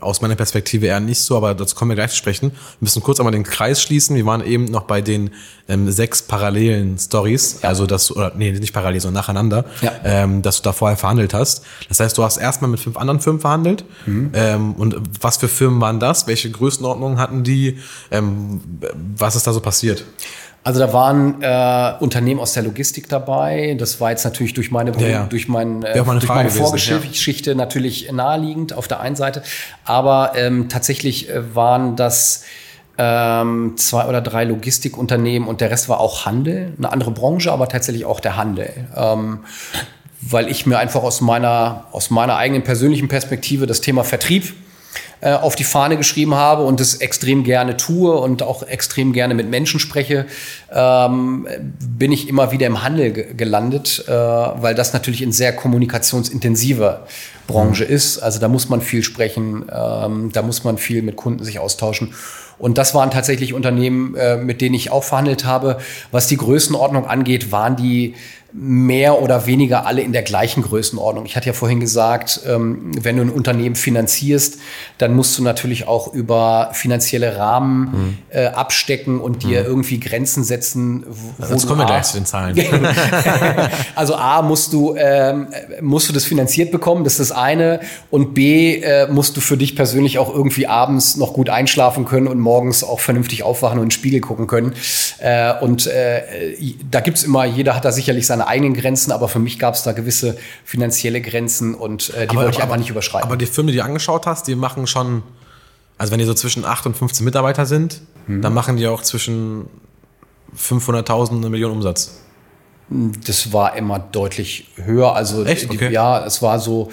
aus meiner Perspektive eher nicht so, aber dazu kommen wir gleich zu sprechen. Wir müssen kurz einmal den Kreis schließen. Wir waren eben noch bei den ähm, sechs parallelen Stories, ja. also dass oder nee, nicht parallel, sondern nacheinander, ja. ähm, dass du da vorher verhandelt hast. Das heißt, du hast erstmal mit fünf anderen Firmen verhandelt. Mhm. Ähm, und was für Firmen waren das? Welche Größenordnungen hatten die? Ähm, was ist da so passiert? Also da waren äh, Unternehmen aus der Logistik dabei. Das war jetzt natürlich durch meine, ja, ja. durch, mein, äh, durch meine Vorgeschichte ja. natürlich naheliegend auf der einen Seite. Aber ähm, tatsächlich äh, waren das ähm, zwei oder drei Logistikunternehmen und der Rest war auch Handel. Eine andere Branche, aber tatsächlich auch der Handel. Ähm, weil ich mir einfach aus meiner, aus meiner eigenen persönlichen Perspektive das Thema Vertrieb äh, auf die Fahne geschrieben habe und es extrem gerne tue und auch extrem gerne mit Menschen spreche, ähm, bin ich immer wieder im Handel gelandet, äh, weil das natürlich eine sehr kommunikationsintensive Branche mhm. ist. Also da muss man viel sprechen, ähm, da muss man viel mit Kunden sich austauschen. Und das waren tatsächlich Unternehmen, äh, mit denen ich auch verhandelt habe. Was die Größenordnung angeht, waren die mehr oder weniger alle in der gleichen Größenordnung. Ich hatte ja vorhin gesagt, ähm, wenn du ein Unternehmen finanzierst, dann musst du natürlich auch über finanzielle Rahmen äh, abstecken und dir mhm. irgendwie Grenzen setzen. Wo Jetzt kommen wir gleich zu den Zahlen. also A, musst du, ähm, musst du das finanziert bekommen, das ist das eine. Und B, äh, musst du für dich persönlich auch irgendwie abends noch gut einschlafen können und morgens auch vernünftig aufwachen und in den Spiegel gucken können. Äh, und da gibt's immer, jeder hat da sicherlich seine seine eigenen Grenzen, aber für mich gab es da gewisse finanzielle Grenzen und äh, die aber, wollte ich aber, aber nicht überschreiten. Aber die Firmen, die du angeschaut hast, die machen schon, also wenn die so zwischen 8 und 15 Mitarbeiter sind, hm. dann machen die auch zwischen 500.000 und eine Million Umsatz. Das war immer deutlich höher. Also Echt? Okay. Die, ja, es war so.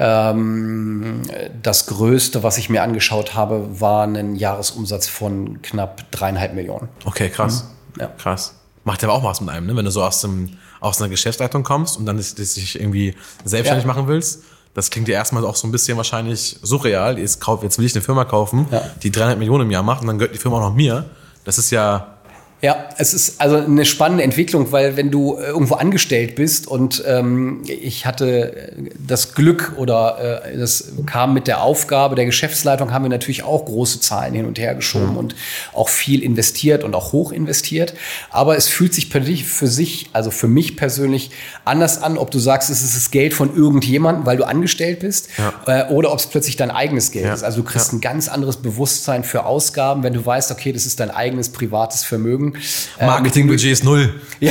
Ähm, das Größte, was ich mir angeschaut habe, war ein Jahresumsatz von knapp dreieinhalb Millionen. Okay, krass. Mhm. Ja. Krass. Macht ja aber auch was mit einem, ne? wenn du so aus dem aus einer Geschäftsleitung kommst und dann dich irgendwie selbstständig ja. machen willst, das klingt dir erstmal auch so ein bisschen wahrscheinlich surreal. Jetzt, will ich eine Firma kaufen, ja. die 300 Millionen im Jahr macht und dann gehört die Firma auch noch mir. Das ist ja ja, es ist also eine spannende Entwicklung, weil wenn du äh, irgendwo angestellt bist und ähm, ich hatte das Glück oder äh, das kam mit der Aufgabe der Geschäftsleitung, haben wir natürlich auch große Zahlen hin und her geschoben mhm. und auch viel investiert und auch hoch investiert. Aber es fühlt sich für sich, also für mich persönlich anders an, ob du sagst, es ist das Geld von irgendjemandem, weil du angestellt bist, ja. äh, oder ob es plötzlich dein eigenes Geld ja. ist. Also du kriegst ja. ein ganz anderes Bewusstsein für Ausgaben, wenn du weißt, okay, das ist dein eigenes privates Vermögen Ähm, Marketingbudget ist null.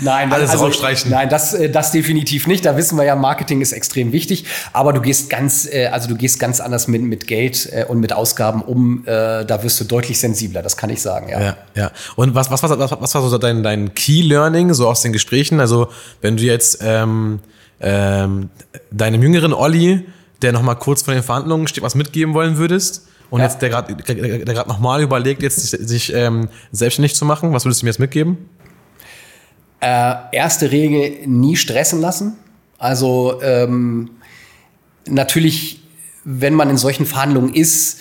Nein, alles also, rausstreichen. Nein, das, äh, das definitiv nicht. Da wissen wir ja, Marketing ist extrem wichtig. Aber du gehst ganz, äh, also du gehst ganz anders mit, mit Geld äh, und mit Ausgaben um. Da wirst du deutlich sensibler. Das kann ich sagen. Ja, ja. ja. Und was, was, was, was, was war so dein, dein Key Learning so aus den Gesprächen? Also wenn du jetzt ähm, ähm, deinem jüngeren Olli, der noch mal kurz vor den Verhandlungen steht, was mitgeben wollen würdest, und ja. jetzt der gerade der gerade nochmal überlegt, jetzt sich, sich ähm, selbstständig zu machen, was würdest du mir jetzt mitgeben? Äh, erste Regel, nie stressen lassen. Also ähm, natürlich, wenn man in solchen Verhandlungen ist,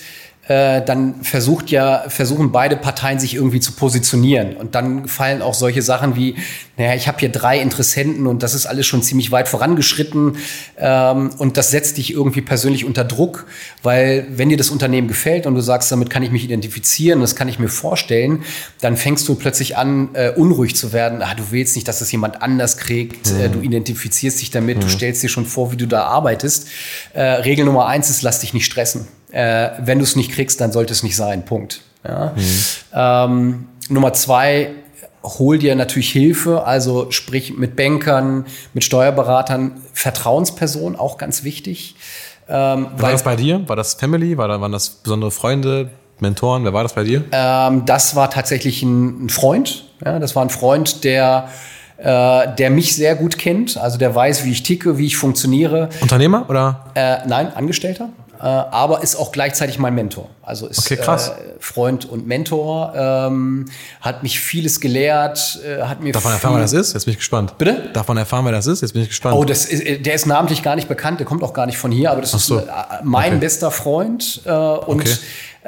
äh, dann versucht ja, versuchen beide Parteien sich irgendwie zu positionieren. Und dann fallen auch solche Sachen wie, naja, ich habe hier drei Interessenten und das ist alles schon ziemlich weit vorangeschritten. Ähm, und das setzt dich irgendwie persönlich unter Druck, weil wenn dir das Unternehmen gefällt und du sagst, damit kann ich mich identifizieren, das kann ich mir vorstellen, dann fängst du plötzlich an, äh, unruhig zu werden. Ah, du willst nicht, dass das jemand anders kriegt. Mhm. Äh, du identifizierst dich damit, mhm. du stellst dir schon vor, wie du da arbeitest. Äh, Regel Nummer eins ist, lass dich nicht stressen. Äh, wenn du es nicht kriegst, dann sollte es nicht sein. Punkt. Ja? Mhm. Ähm, Nummer zwei, hol dir natürlich Hilfe, also sprich mit Bankern, mit Steuerberatern, Vertrauenspersonen, auch ganz wichtig. Ähm, war das bei dir? War das Family? War da, waren das besondere Freunde, Mentoren? Wer war das bei dir? Ähm, das war tatsächlich ein, ein Freund. Ja, das war ein Freund, der äh, der mich sehr gut kennt, also der weiß, wie ich ticke, wie ich funktioniere. Unternehmer oder? Äh, nein, Angestellter. Äh, aber ist auch gleichzeitig mein Mentor. Also ist okay, krass. Äh, Freund und Mentor, ähm, hat mich vieles gelehrt, äh, hat mir. Darf man erfahren, wer das ist? Jetzt bin ich gespannt. Bitte? Darf man erfahren, wer das ist? Jetzt bin ich gespannt. Oh, das ist, äh, der ist namentlich gar nicht bekannt, der kommt auch gar nicht von hier, aber das so. ist äh, mein okay. bester Freund äh, und okay.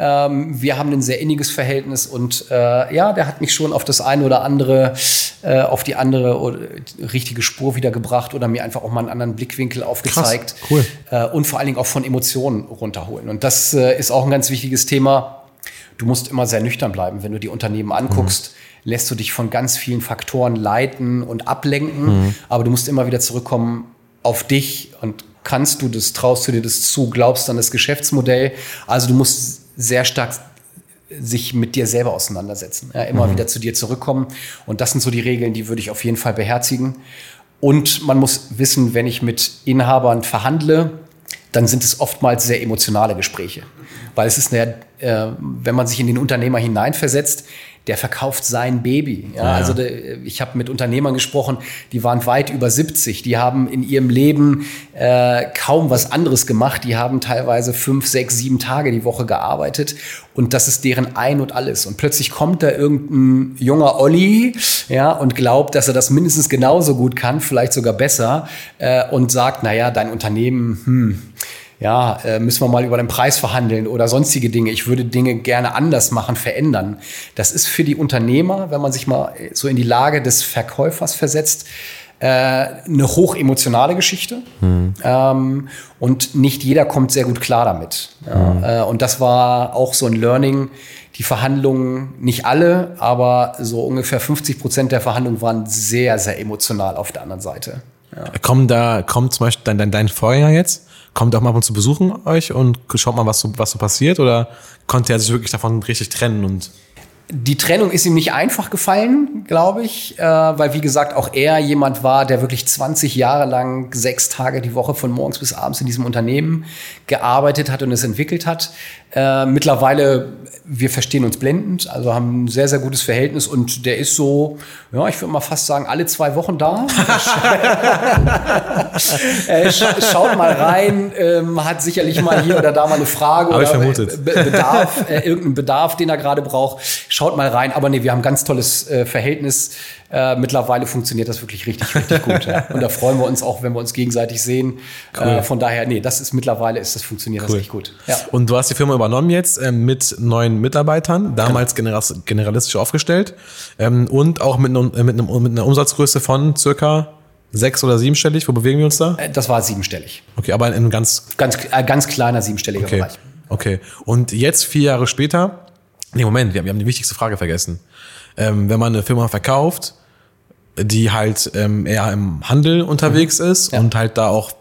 Ähm, wir haben ein sehr inniges Verhältnis und äh, ja, der hat mich schon auf das eine oder andere, äh, auf die andere oder, richtige Spur wiedergebracht oder mir einfach auch mal einen anderen Blickwinkel aufgezeigt. Krass, cool. Äh, und vor allen Dingen auch von Emotionen runterholen. Und das äh, ist auch ein ganz wichtiges Thema. Du musst immer sehr nüchtern bleiben, wenn du die Unternehmen anguckst. Mhm lässt du dich von ganz vielen Faktoren leiten und ablenken, mhm. aber du musst immer wieder zurückkommen auf dich und kannst du das, traust du dir das zu, glaubst an das Geschäftsmodell. Also du musst sehr stark sich mit dir selber auseinandersetzen, ja, immer mhm. wieder zu dir zurückkommen. Und das sind so die Regeln, die würde ich auf jeden Fall beherzigen. Und man muss wissen, wenn ich mit Inhabern verhandle, dann sind es oftmals sehr emotionale Gespräche. Weil es ist, eine, äh, wenn man sich in den Unternehmer hineinversetzt, der verkauft sein Baby. Ja, ja. Also ich habe mit Unternehmern gesprochen, die waren weit über 70, die haben in ihrem Leben äh, kaum was anderes gemacht, die haben teilweise fünf, sechs, sieben Tage die Woche gearbeitet und das ist deren Ein und alles. Und plötzlich kommt da irgendein junger Olli ja, und glaubt, dass er das mindestens genauso gut kann, vielleicht sogar besser äh, und sagt, naja, dein Unternehmen, hm, ja, äh, müssen wir mal über den Preis verhandeln oder sonstige Dinge. Ich würde Dinge gerne anders machen, verändern. Das ist für die Unternehmer, wenn man sich mal so in die Lage des Verkäufers versetzt, äh, eine hochemotionale Geschichte. Mhm. Ähm, und nicht jeder kommt sehr gut klar damit. Ja, mhm. äh, und das war auch so ein Learning. Die Verhandlungen, nicht alle, aber so ungefähr 50 Prozent der Verhandlungen waren sehr, sehr emotional auf der anderen Seite. Ja. Kommen da, kommt zum Beispiel dein, dein, dein Vorjahr jetzt? Kommt auch mal ab und zu besuchen euch und schaut mal, was so, was so passiert? Oder konnte er sich wirklich davon richtig trennen und die Trennung ist ihm nicht einfach gefallen, glaube ich, äh, weil wie gesagt auch er jemand war, der wirklich 20 Jahre lang sechs Tage die Woche von morgens bis abends in diesem Unternehmen gearbeitet hat und es entwickelt hat. Äh, mittlerweile, wir verstehen uns blendend, also haben ein sehr, sehr gutes Verhältnis und der ist so, ja, ich würde mal fast sagen, alle zwei Wochen da. schaut mal rein, ähm, hat sicherlich mal hier oder da mal eine Frage oder Bedarf, äh, irgendeinen Bedarf, den er gerade braucht. Schaut mal rein, aber nee, wir haben ein ganz tolles äh, Verhältnis. Äh, mittlerweile funktioniert das wirklich richtig, richtig gut. ja. Und da freuen wir uns auch, wenn wir uns gegenseitig sehen. Cool. Äh, von daher, nee, das ist mittlerweile ist das funktioniert cool. das richtig gut. Ja. Und du hast die Firma übernommen jetzt äh, mit neuen Mitarbeitern, damals genau. generalistisch aufgestellt ähm, und auch mit, mit, einem, mit einer Umsatzgröße von circa sechs- oder siebenstellig. Wo bewegen wir uns da? Äh, das war siebenstellig. Okay, aber in einem ganz ganz äh, ganz kleiner siebenstelliger okay. Bereich. Okay. Und jetzt vier Jahre später. Nee, Moment, wir haben die wichtigste Frage vergessen. Ähm, wenn man eine Firma verkauft, die halt ähm, eher im Handel unterwegs mhm. ist ja. und halt da auch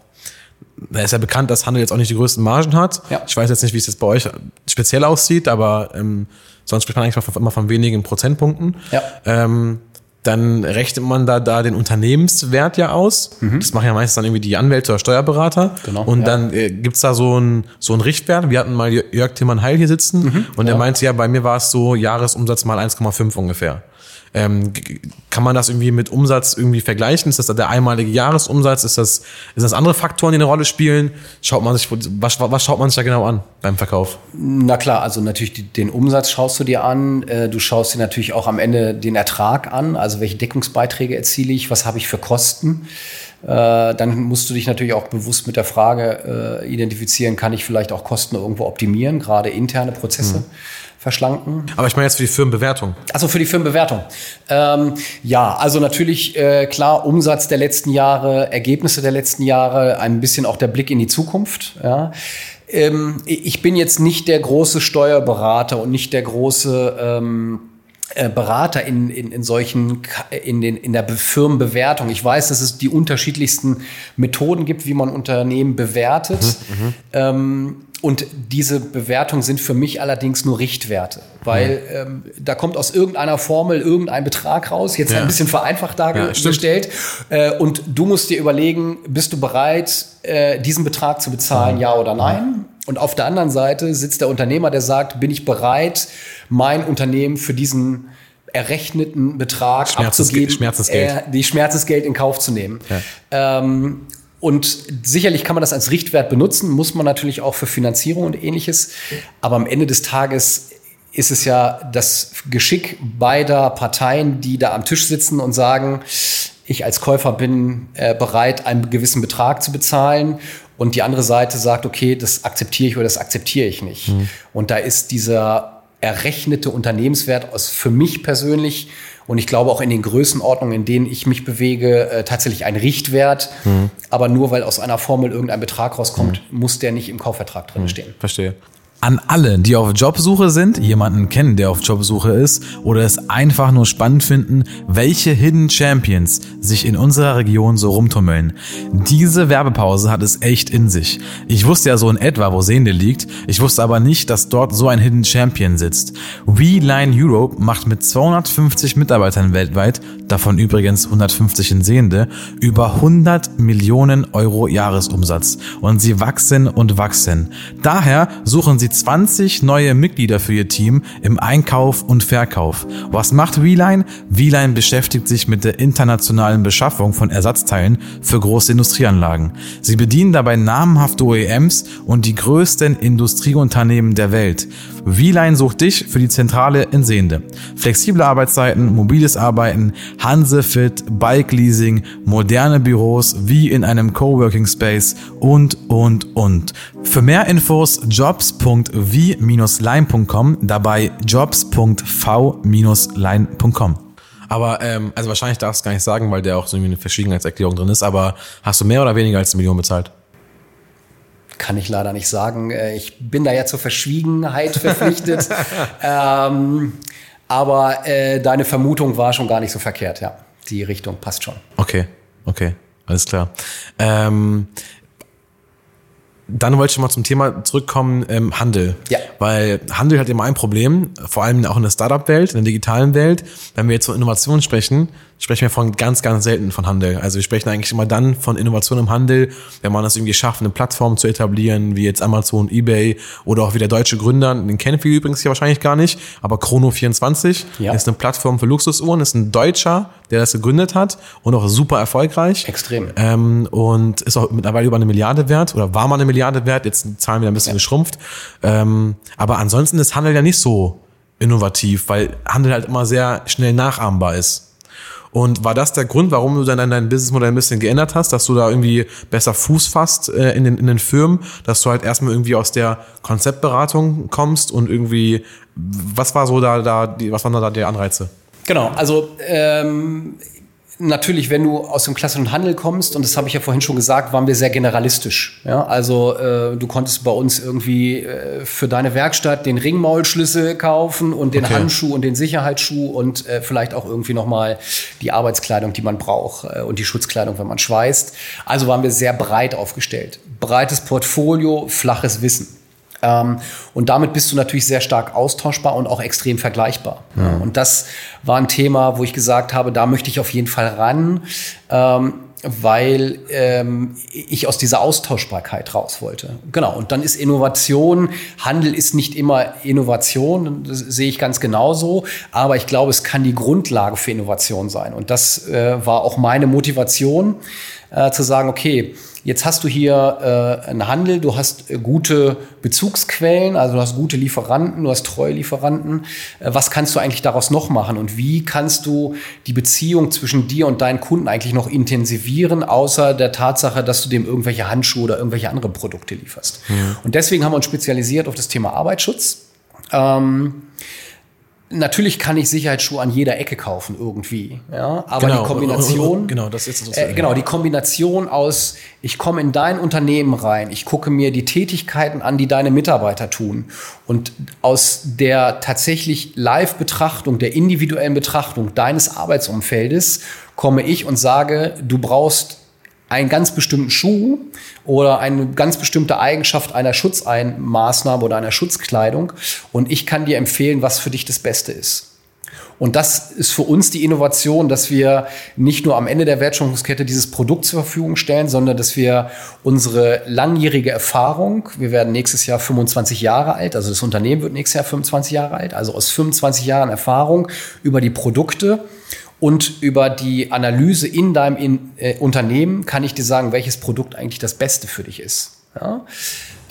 da ist ja bekannt, dass Handel jetzt auch nicht die größten Margen hat. Ja. Ich weiß jetzt nicht, wie es jetzt bei euch speziell aussieht, aber ähm, sonst spricht man eigentlich immer von wenigen Prozentpunkten. Ja. Ähm, dann rechnet man da, da den Unternehmenswert ja aus. Mhm. Das machen ja meistens dann irgendwie die Anwälte oder Steuerberater. Genau, und ja. dann äh, gibt's da so ein so ein Richtwert. Wir hatten mal Jörg Tillmann Heil hier sitzen mhm, und ja. er meinte, ja, bei mir war es so Jahresumsatz mal 1,5 ungefähr. Ähm, kann man das irgendwie mit Umsatz irgendwie vergleichen? Ist das der einmalige Jahresumsatz? Ist das, ist das andere Faktoren, die eine Rolle spielen? Schaut man sich, was, was schaut man sich da genau an beim Verkauf? Na klar, also natürlich den Umsatz schaust du dir an. Äh, du schaust dir natürlich auch am Ende den Ertrag an. Also welche Deckungsbeiträge erziele ich? Was habe ich für Kosten? Äh, dann musst du dich natürlich auch bewusst mit der Frage äh, identifizieren, kann ich vielleicht auch Kosten irgendwo optimieren, gerade interne Prozesse. Mhm verschlanken. Aber ich meine jetzt für die Firmenbewertung. Also für die Firmenbewertung. Ähm, ja, also natürlich äh, klar Umsatz der letzten Jahre, Ergebnisse der letzten Jahre, ein bisschen auch der Blick in die Zukunft. Ja. Ähm, ich bin jetzt nicht der große Steuerberater und nicht der große ähm, äh, Berater in, in, in solchen, in, den, in der Firmenbewertung. Ich weiß, dass es die unterschiedlichsten Methoden gibt, wie man Unternehmen bewertet. Mhm, mhm. ähm, und diese Bewertungen sind für mich allerdings nur Richtwerte, weil ja. ähm, da kommt aus irgendeiner Formel irgendein Betrag raus, jetzt ja. ein bisschen vereinfacht dargestellt. Ja, äh, und du musst dir überlegen, bist du bereit, äh, diesen Betrag zu bezahlen, ja oder nein? Und auf der anderen Seite sitzt der Unternehmer, der sagt, bin ich bereit, mein Unternehmen für diesen errechneten Betrag Schmerzes abzugeben, Schmerzensgeld. Äh, die Schmerzesgeld in Kauf zu nehmen. Ähm, und sicherlich kann man das als Richtwert benutzen, muss man natürlich auch für Finanzierung und ähnliches. Aber am Ende des Tages ist es ja das Geschick beider Parteien, die da am Tisch sitzen und sagen, ich als Käufer bin äh, bereit, einen gewissen Betrag zu bezahlen. Und die andere Seite sagt, okay, das akzeptiere ich oder das akzeptiere ich nicht. Mhm. Und da ist dieser errechnete Unternehmenswert aus für mich persönlich und ich glaube auch in den Größenordnungen, in denen ich mich bewege, äh, tatsächlich ein Richtwert. Mhm. Aber nur weil aus einer Formel irgendein Betrag rauskommt, mhm. muss der nicht im Kaufvertrag drin mhm. stehen. Verstehe. An alle, die auf Jobsuche sind, jemanden kennen, der auf Jobsuche ist oder es einfach nur spannend finden, welche Hidden Champions sich in unserer Region so rumtummeln. Diese Werbepause hat es echt in sich. Ich wusste ja so in etwa, wo Sehende liegt. Ich wusste aber nicht, dass dort so ein Hidden Champion sitzt. WeLine Europe macht mit 250 Mitarbeitern weltweit, davon übrigens 150 in Sehende, über 100 Millionen Euro Jahresumsatz. Und sie wachsen und wachsen. Daher suchen sie 20 neue Mitglieder für ihr Team im Einkauf und Verkauf. Was macht Wieline? Wieline beschäftigt sich mit der internationalen Beschaffung von Ersatzteilen für große Industrieanlagen. Sie bedienen dabei namhafte OEMs und die größten Industrieunternehmen der Welt. Wieline sucht dich für die Zentrale in Sehende. Flexible Arbeitszeiten, mobiles Arbeiten, Hansefit, Bike Leasing, moderne Büros wie in einem Coworking Space und, und, und. Für mehr Infos jobs.v-line.com, dabei jobs.v-line.com. Aber ähm, also wahrscheinlich darfst du gar nicht sagen, weil der auch so eine Verschwiegenheitserklärung drin ist. Aber hast du mehr oder weniger als eine Million bezahlt? Kann ich leider nicht sagen. Äh, ich bin da ja zur Verschwiegenheit verpflichtet. ähm, aber äh, deine Vermutung war schon gar nicht so verkehrt, ja. Die Richtung passt schon. Okay, okay, alles klar. Ähm, dann wollte ich mal zum Thema zurückkommen, ähm, Handel. Ja. Weil Handel hat immer ein Problem, vor allem auch in der Startup-Welt, in der digitalen Welt. Wenn wir jetzt von Innovation sprechen, sprechen wir von ganz, ganz selten von Handel. Also wir sprechen eigentlich immer dann von Innovation im Handel, wenn man es irgendwie schafft, eine Plattform zu etablieren, wie jetzt Amazon, Ebay oder auch wie der deutsche Gründer, den kennen viele übrigens hier wahrscheinlich gar nicht, aber Chrono24 ja. ist eine Plattform für Luxusuhren, ist ein Deutscher, der das gegründet hat und auch super erfolgreich. Extrem. Ähm, und ist auch mittlerweile über eine Milliarde wert oder war mal eine Milliarde wert, jetzt sind Zahlen wieder ein bisschen ja. geschrumpft. Ähm, aber ansonsten ist Handel ja nicht so innovativ, weil Handel halt immer sehr schnell nachahmbar ist. Und war das der Grund, warum du dann dein Businessmodell ein bisschen geändert hast, dass du da irgendwie besser Fuß fasst äh, in, den, in den Firmen, dass du halt erstmal irgendwie aus der Konzeptberatung kommst und irgendwie, was war so da, da die, was waren da die Anreize? Genau, also ähm, natürlich, wenn du aus dem klassischen Handel kommst, und das habe ich ja vorhin schon gesagt, waren wir sehr generalistisch. Ja? Also äh, du konntest bei uns irgendwie äh, für deine Werkstatt den Ringmaulschlüssel kaufen und den okay. Handschuh und den Sicherheitsschuh und äh, vielleicht auch irgendwie nochmal die Arbeitskleidung, die man braucht äh, und die Schutzkleidung, wenn man schweißt. Also waren wir sehr breit aufgestellt. Breites Portfolio, flaches Wissen. Ähm, und damit bist du natürlich sehr stark austauschbar und auch extrem vergleichbar. Ja. Und das war ein Thema, wo ich gesagt habe, da möchte ich auf jeden Fall ran. Ähm, weil ähm, ich aus dieser Austauschbarkeit raus wollte. Genau, und dann ist Innovation, Handel ist nicht immer Innovation, das sehe ich ganz genauso, aber ich glaube, es kann die Grundlage für Innovation sein. Und das äh, war auch meine Motivation, äh, zu sagen, okay, Jetzt hast du hier äh, einen Handel, du hast äh, gute Bezugsquellen, also du hast gute Lieferanten, du hast treue Lieferanten. Äh, was kannst du eigentlich daraus noch machen und wie kannst du die Beziehung zwischen dir und deinen Kunden eigentlich noch intensivieren, außer der Tatsache, dass du dem irgendwelche Handschuhe oder irgendwelche andere Produkte lieferst? Mhm. Und deswegen haben wir uns spezialisiert auf das Thema Arbeitsschutz. Ähm, Natürlich kann ich Sicherheitsschuhe an jeder Ecke kaufen irgendwie, ja. Aber genau. die Kombination, genau, das ist so äh, genau die Kombination aus, ich komme in dein Unternehmen rein, ich gucke mir die Tätigkeiten an, die deine Mitarbeiter tun, und aus der tatsächlich Live-Betrachtung, der individuellen Betrachtung deines Arbeitsumfeldes komme ich und sage, du brauchst einen ganz bestimmten Schuh oder eine ganz bestimmte Eigenschaft einer Schutzmaßnahme oder einer Schutzkleidung und ich kann dir empfehlen, was für dich das Beste ist. Und das ist für uns die Innovation, dass wir nicht nur am Ende der Wertschöpfungskette dieses Produkt zur Verfügung stellen, sondern dass wir unsere langjährige Erfahrung, wir werden nächstes Jahr 25 Jahre alt, also das Unternehmen wird nächstes Jahr 25 Jahre alt, also aus 25 Jahren Erfahrung über die Produkte und über die Analyse in deinem in, äh, Unternehmen kann ich dir sagen, welches Produkt eigentlich das Beste für dich ist. Ja?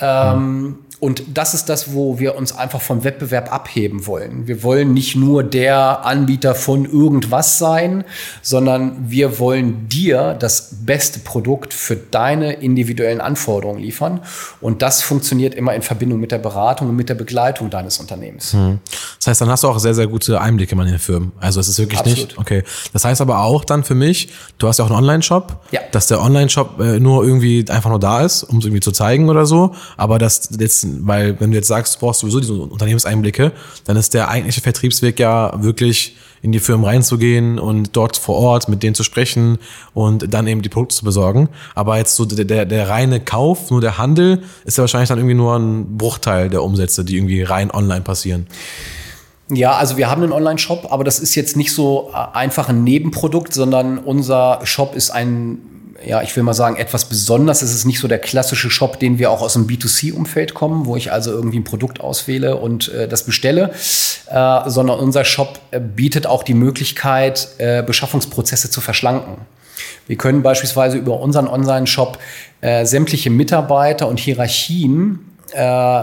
Ähm, und das ist das, wo wir uns einfach vom Wettbewerb abheben wollen. Wir wollen nicht nur der Anbieter von irgendwas sein, sondern wir wollen dir das beste Produkt für deine individuellen Anforderungen liefern. Und das funktioniert immer in Verbindung mit der Beratung und mit der Begleitung deines Unternehmens. Hm. Das heißt, dann hast du auch sehr, sehr gute Einblicke in den Firmen. Also es ist wirklich Absolut. nicht. Okay. Das heißt aber auch dann für mich, du hast ja auch einen Online-Shop, ja. dass der Online-Shop äh, nur irgendwie einfach nur da ist, um es irgendwie zu zeigen oder so. Aber das jetzt weil wenn du jetzt sagst, du brauchst sowieso diese Unternehmenseinblicke, dann ist der eigentliche Vertriebsweg ja wirklich in die Firmen reinzugehen und dort vor Ort mit denen zu sprechen und dann eben die Produkte zu besorgen. Aber jetzt so der, der, der reine Kauf, nur der Handel, ist ja wahrscheinlich dann irgendwie nur ein Bruchteil der Umsätze, die irgendwie rein online passieren. Ja, also wir haben einen Online-Shop, aber das ist jetzt nicht so einfach ein Nebenprodukt, sondern unser Shop ist ein ja, ich will mal sagen, etwas besonders. Es ist nicht so der klassische Shop, den wir auch aus dem B2C-Umfeld kommen, wo ich also irgendwie ein Produkt auswähle und äh, das bestelle, äh, sondern unser Shop äh, bietet auch die Möglichkeit, äh, Beschaffungsprozesse zu verschlanken. Wir können beispielsweise über unseren Online-Shop äh, sämtliche Mitarbeiter und Hierarchien äh,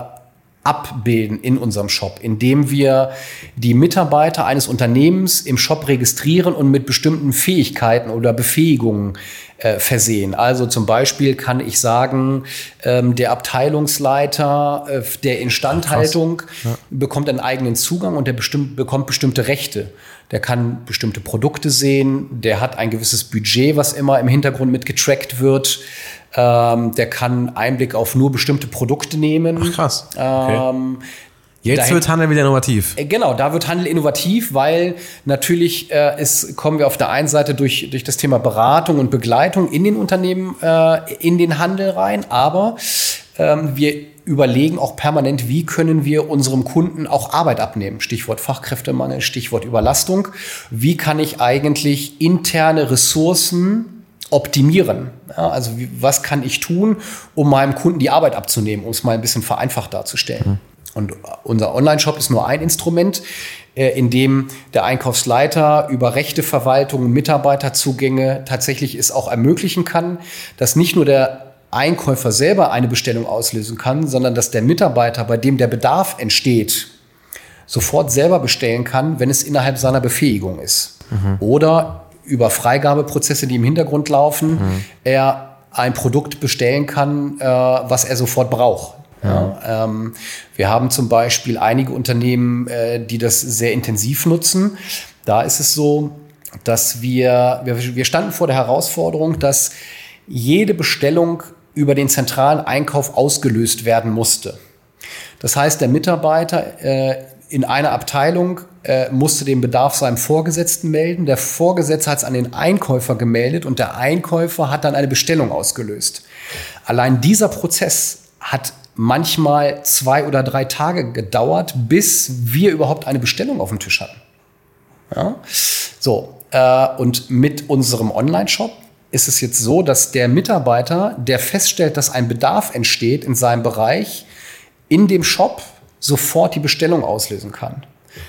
abbilden in unserem Shop, indem wir die Mitarbeiter eines Unternehmens im Shop registrieren und mit bestimmten Fähigkeiten oder Befähigungen äh, versehen. Also zum Beispiel kann ich sagen, ähm, der Abteilungsleiter äh, der Instandhaltung ja. bekommt einen eigenen Zugang und der bestimmt, bekommt bestimmte Rechte. Der kann bestimmte Produkte sehen, der hat ein gewisses Budget, was immer im Hintergrund mit getrackt wird. Ähm, der kann Einblick auf nur bestimmte Produkte nehmen. Ach, krass. Okay. Ähm, Jetzt dahin, wird Handel wieder innovativ. Äh, genau, da wird Handel innovativ, weil natürlich äh, ist, kommen wir auf der einen Seite durch, durch das Thema Beratung und Begleitung in den Unternehmen äh, in den Handel rein, aber ähm, wir überlegen auch permanent, wie können wir unserem Kunden auch Arbeit abnehmen. Stichwort Fachkräftemangel, Stichwort Überlastung. Wie kann ich eigentlich interne Ressourcen optimieren. Ja, also wie, was kann ich tun, um meinem Kunden die Arbeit abzunehmen, um es mal ein bisschen vereinfacht darzustellen. Mhm. Und unser Online-Shop ist nur ein Instrument, äh, in dem der Einkaufsleiter über Rechteverwaltung, Mitarbeiterzugänge tatsächlich es auch ermöglichen kann, dass nicht nur der Einkäufer selber eine Bestellung auslösen kann, sondern dass der Mitarbeiter, bei dem der Bedarf entsteht, sofort selber bestellen kann, wenn es innerhalb seiner Befähigung ist. Mhm. Oder über Freigabeprozesse, die im Hintergrund laufen, mhm. er ein Produkt bestellen kann, äh, was er sofort braucht. Ja. Ja, ähm, wir haben zum Beispiel einige Unternehmen, äh, die das sehr intensiv nutzen. Da ist es so, dass wir, wir, wir standen vor der Herausforderung, dass jede Bestellung über den zentralen Einkauf ausgelöst werden musste. Das heißt, der Mitarbeiter äh, in einer Abteilung äh, musste den Bedarf seinem Vorgesetzten melden. Der Vorgesetzte hat es an den Einkäufer gemeldet und der Einkäufer hat dann eine Bestellung ausgelöst. Allein dieser Prozess hat manchmal zwei oder drei Tage gedauert, bis wir überhaupt eine Bestellung auf dem Tisch hatten. Ja? So, äh, und mit unserem Online-Shop ist es jetzt so, dass der Mitarbeiter, der feststellt, dass ein Bedarf entsteht in seinem Bereich, in dem Shop sofort die Bestellung auslösen kann.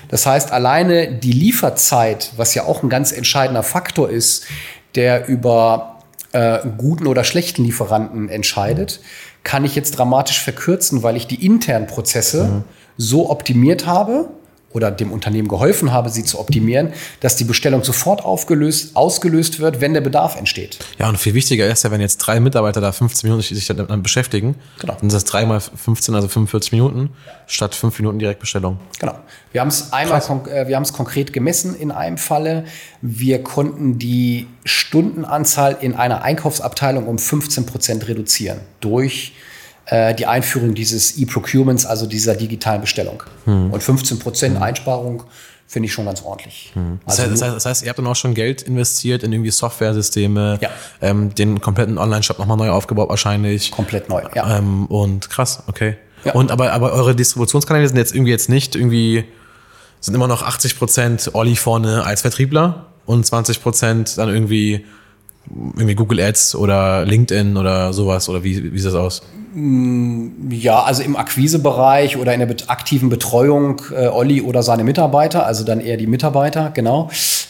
Das heißt, alleine die Lieferzeit, was ja auch ein ganz entscheidender Faktor ist, der über äh, guten oder schlechten Lieferanten entscheidet, kann ich jetzt dramatisch verkürzen, weil ich die internen Prozesse mhm. so optimiert habe, oder dem Unternehmen geholfen habe, sie zu optimieren, dass die Bestellung sofort aufgelöst, ausgelöst wird, wenn der Bedarf entsteht. Ja, und viel wichtiger ist ja, wenn jetzt drei Mitarbeiter da 15 Minuten sich damit beschäftigen, genau. dann ist das dreimal 15, also 45 Minuten, statt fünf Minuten direkt Bestellung. Genau. Wir haben es einmal, äh, wir haben es konkret gemessen in einem Falle. Wir konnten die Stundenanzahl in einer Einkaufsabteilung um 15 Prozent reduzieren durch äh, die Einführung dieses E-Procurements, also dieser digitalen Bestellung. Hm. Und 15 Prozent hm. Einsparung finde ich schon ganz ordentlich. Hm. Das, also heißt, das, heißt, ihr habt dann auch schon Geld investiert in irgendwie Software-Systeme, ja. ähm, den kompletten Online-Shop nochmal neu aufgebaut wahrscheinlich. Komplett neu, ja. Ähm, und krass, okay. Ja. Und aber, aber eure Distributionskanäle sind jetzt irgendwie jetzt nicht irgendwie, sind immer noch 80 Prozent Olli vorne als Vertriebler und 20 Prozent dann irgendwie irgendwie Google Ads oder LinkedIn oder sowas oder wie, wie sieht das aus? Mm, ja, also im Akquisebereich oder in der aktiven Betreuung äh, Olli oder seine Mitarbeiter, also dann eher die Mitarbeiter, genau,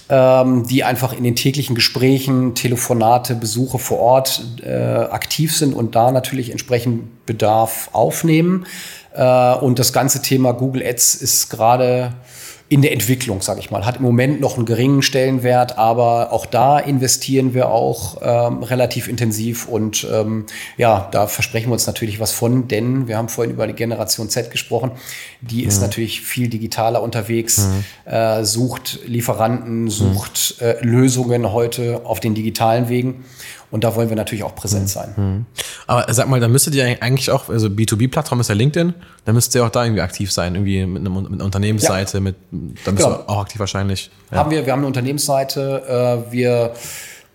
ähm, die einfach in den täglichen Gesprächen, Telefonate, Besuche vor Ort äh, aktiv sind und da natürlich entsprechend Bedarf aufnehmen. Äh, und das ganze Thema Google Ads ist gerade in der Entwicklung, sage ich mal. Hat im Moment noch einen geringen Stellenwert, aber auch da investieren wir auch ähm, relativ intensiv und ähm, ja, da versprechen wir uns natürlich was von, denn wir haben vorhin über die Generation Z gesprochen. Die ist mhm. natürlich viel digitaler unterwegs, mhm. äh, sucht Lieferanten, sucht äh, Lösungen heute auf den digitalen Wegen. Und da wollen wir natürlich auch präsent mhm. sein. Mhm. Aber sag mal, da müsstet ihr eigentlich auch, also B2B-Plattform ist ja LinkedIn, da müsst ihr auch da irgendwie aktiv sein, irgendwie mit, einem, mit einer Unternehmensseite, ja. mit, da müsst genau. ihr auch aktiv wahrscheinlich. Ja. Haben wir, wir haben eine Unternehmensseite, äh, wir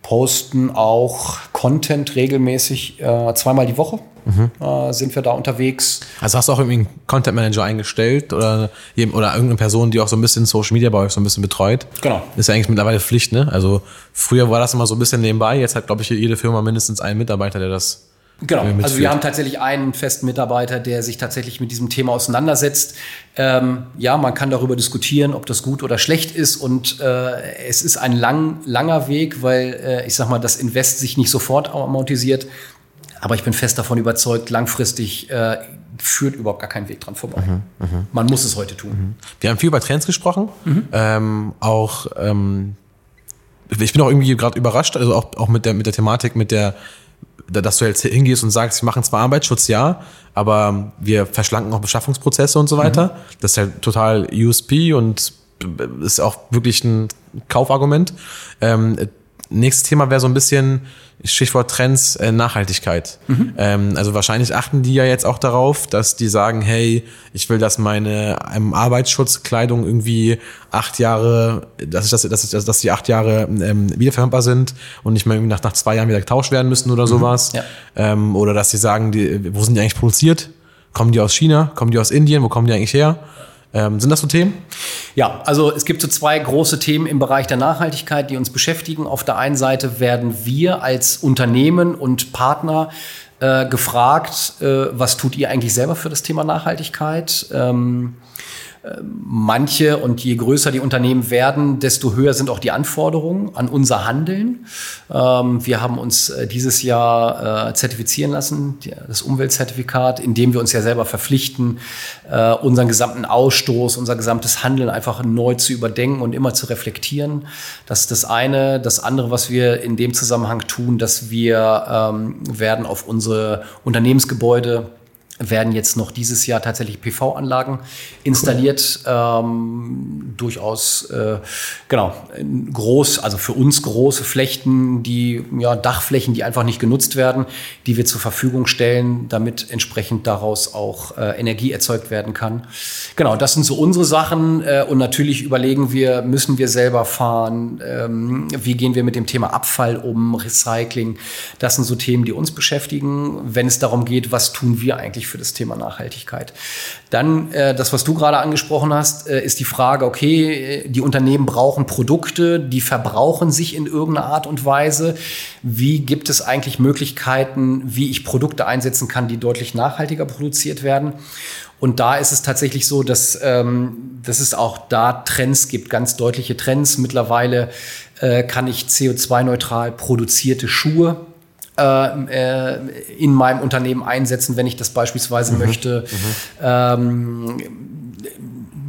posten auch Content regelmäßig äh, zweimal die Woche. Mhm. Äh, sind wir da unterwegs. Also hast du auch irgendwie einen Content Manager eingestellt oder, oder irgendeine Person, die auch so ein bisschen Social Media bei euch so ein bisschen betreut? Genau. ist ja eigentlich mittlerweile Pflicht, ne? Also früher war das immer so ein bisschen nebenbei, jetzt hat, glaube ich, jede Firma mindestens einen Mitarbeiter, der das Genau, also wir haben tatsächlich einen festen Mitarbeiter, der sich tatsächlich mit diesem Thema auseinandersetzt. Ähm, ja, man kann darüber diskutieren, ob das gut oder schlecht ist und äh, es ist ein lang, langer Weg, weil äh, ich sag mal, das Invest sich nicht sofort amortisiert. Aber ich bin fest davon überzeugt, langfristig äh, führt überhaupt gar kein Weg dran vorbei. Mhm, mh. Man muss es heute tun. Mhm. Wir haben viel über Trends gesprochen. Mhm. Ähm, auch ähm, ich bin auch irgendwie gerade überrascht, also auch, auch mit der mit der Thematik, mit der dass du jetzt hingehst und sagst, wir machen zwar Arbeitsschutz, ja, aber wir verschlanken auch Beschaffungsprozesse und so weiter. Mhm. Das ist halt total USP und ist auch wirklich ein Kaufargument. Ähm, nächstes Thema wäre so ein bisschen Stichwort Trends, äh, Nachhaltigkeit. Mhm. Ähm, also wahrscheinlich achten die ja jetzt auch darauf, dass die sagen, hey, ich will, dass meine ähm, Arbeitsschutzkleidung irgendwie acht Jahre, dass, ich das, dass, dass, dass die acht Jahre ähm, wiederverwendbar sind und nicht mehr irgendwie nach, nach zwei Jahren wieder getauscht werden müssen oder mhm. sowas. Ja. Ähm, oder dass sie sagen, die, wo sind die eigentlich produziert? Kommen die aus China? Kommen die aus Indien? Wo kommen die eigentlich her? Ähm, sind das so Themen? Ja, also es gibt so zwei große Themen im Bereich der Nachhaltigkeit, die uns beschäftigen. Auf der einen Seite werden wir als Unternehmen und Partner äh, gefragt, äh, was tut ihr eigentlich selber für das Thema Nachhaltigkeit? Ähm, manche und je größer die Unternehmen werden, desto höher sind auch die Anforderungen an unser Handeln. Ähm, wir haben uns äh, dieses Jahr äh, zertifizieren lassen, das Umweltzertifikat, indem wir uns ja selber verpflichten, äh, unseren gesamten Ausstoß, unser gesamtes Handeln einfach neu zu überdenken und immer zu reflektieren. Das ist das eine. Das andere, was wir in dem Zusammenhang tun, dass wir ähm, werden auf unsere Unternehmensgebäude werden jetzt noch dieses Jahr tatsächlich PV-Anlagen installiert. Ähm, durchaus, äh, genau, groß, also für uns große Flächen, die, ja, Dachflächen, die einfach nicht genutzt werden, die wir zur Verfügung stellen, damit entsprechend daraus auch äh, Energie erzeugt werden kann. Genau, das sind so unsere Sachen. Äh, und natürlich überlegen wir, müssen wir selber fahren? Ähm, wie gehen wir mit dem Thema Abfall um, Recycling? Das sind so Themen, die uns beschäftigen. Wenn es darum geht, was tun wir eigentlich verantwortlich für das Thema Nachhaltigkeit. Dann äh, das, was du gerade angesprochen hast, äh, ist die Frage, okay, die Unternehmen brauchen Produkte, die verbrauchen sich in irgendeiner Art und Weise. Wie gibt es eigentlich Möglichkeiten, wie ich Produkte einsetzen kann, die deutlich nachhaltiger produziert werden? Und da ist es tatsächlich so, dass, ähm, dass es auch da Trends gibt, ganz deutliche Trends. Mittlerweile äh, kann ich CO2-neutral produzierte Schuhe äh, äh, in meinem Unternehmen einsetzen, wenn ich das beispielsweise mhm. möchte. Mhm. Ähm,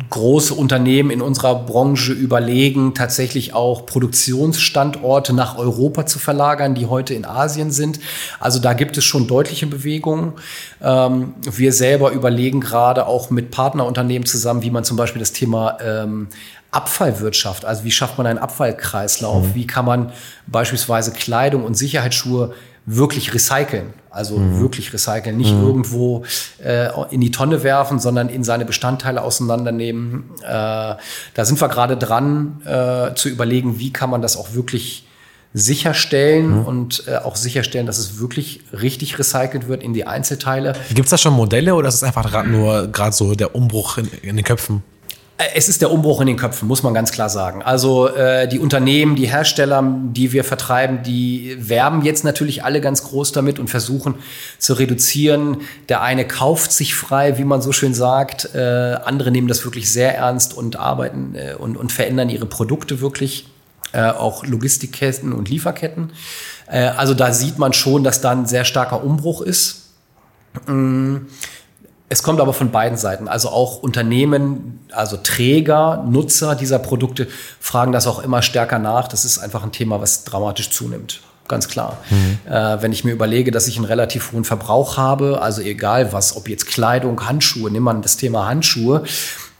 große Unternehmen in unserer Branche überlegen, tatsächlich auch Produktionsstandorte nach Europa zu verlagern, die heute in Asien sind. Also da gibt es schon deutliche Bewegungen. Ähm, wir selber überlegen gerade auch mit Partnerunternehmen zusammen, wie man zum Beispiel das Thema ähm, Abfallwirtschaft, also wie schafft man einen Abfallkreislauf, mhm. wie kann man beispielsweise Kleidung und Sicherheitsschuhe wirklich recyceln. Also mhm. wirklich recyceln, nicht mhm. irgendwo äh, in die Tonne werfen, sondern in seine Bestandteile auseinandernehmen. Äh, da sind wir gerade dran äh, zu überlegen, wie kann man das auch wirklich sicherstellen mhm. und äh, auch sicherstellen, dass es wirklich richtig recycelt wird in die Einzelteile. Gibt es da schon Modelle oder ist es einfach nur gerade so der Umbruch in, in den Köpfen? Äh, es ist der Umbruch in den Köpfen, muss man ganz klar sagen. Also äh, die Unternehmen, die Hersteller, die wir vertreiben, die werben jetzt natürlich alle ganz groß damit und versuchen zu reduzieren. Der eine kauft sich frei, wie man so schön sagt. Äh, andere nehmen das wirklich sehr ernst und arbeiten äh, und, und verändern ihre Produkte wirklich. Äh, auch Logistikketten und Lieferketten. Äh, also da sieht man schon, dass da ein sehr starker Umbruch ist. Mm. Es kommt aber von beiden Seiten. Also auch Unternehmen, also Träger, Nutzer dieser Produkte fragen das auch immer stärker nach. Das ist einfach ein Thema, was dramatisch zunimmt. Ganz klar. Mhm. Äh, wenn ich mir überlege, dass ich einen relativ hohen Verbrauch habe, also egal was, ob jetzt Kleidung, Handschuhe, nimm mal das Thema Handschuhe,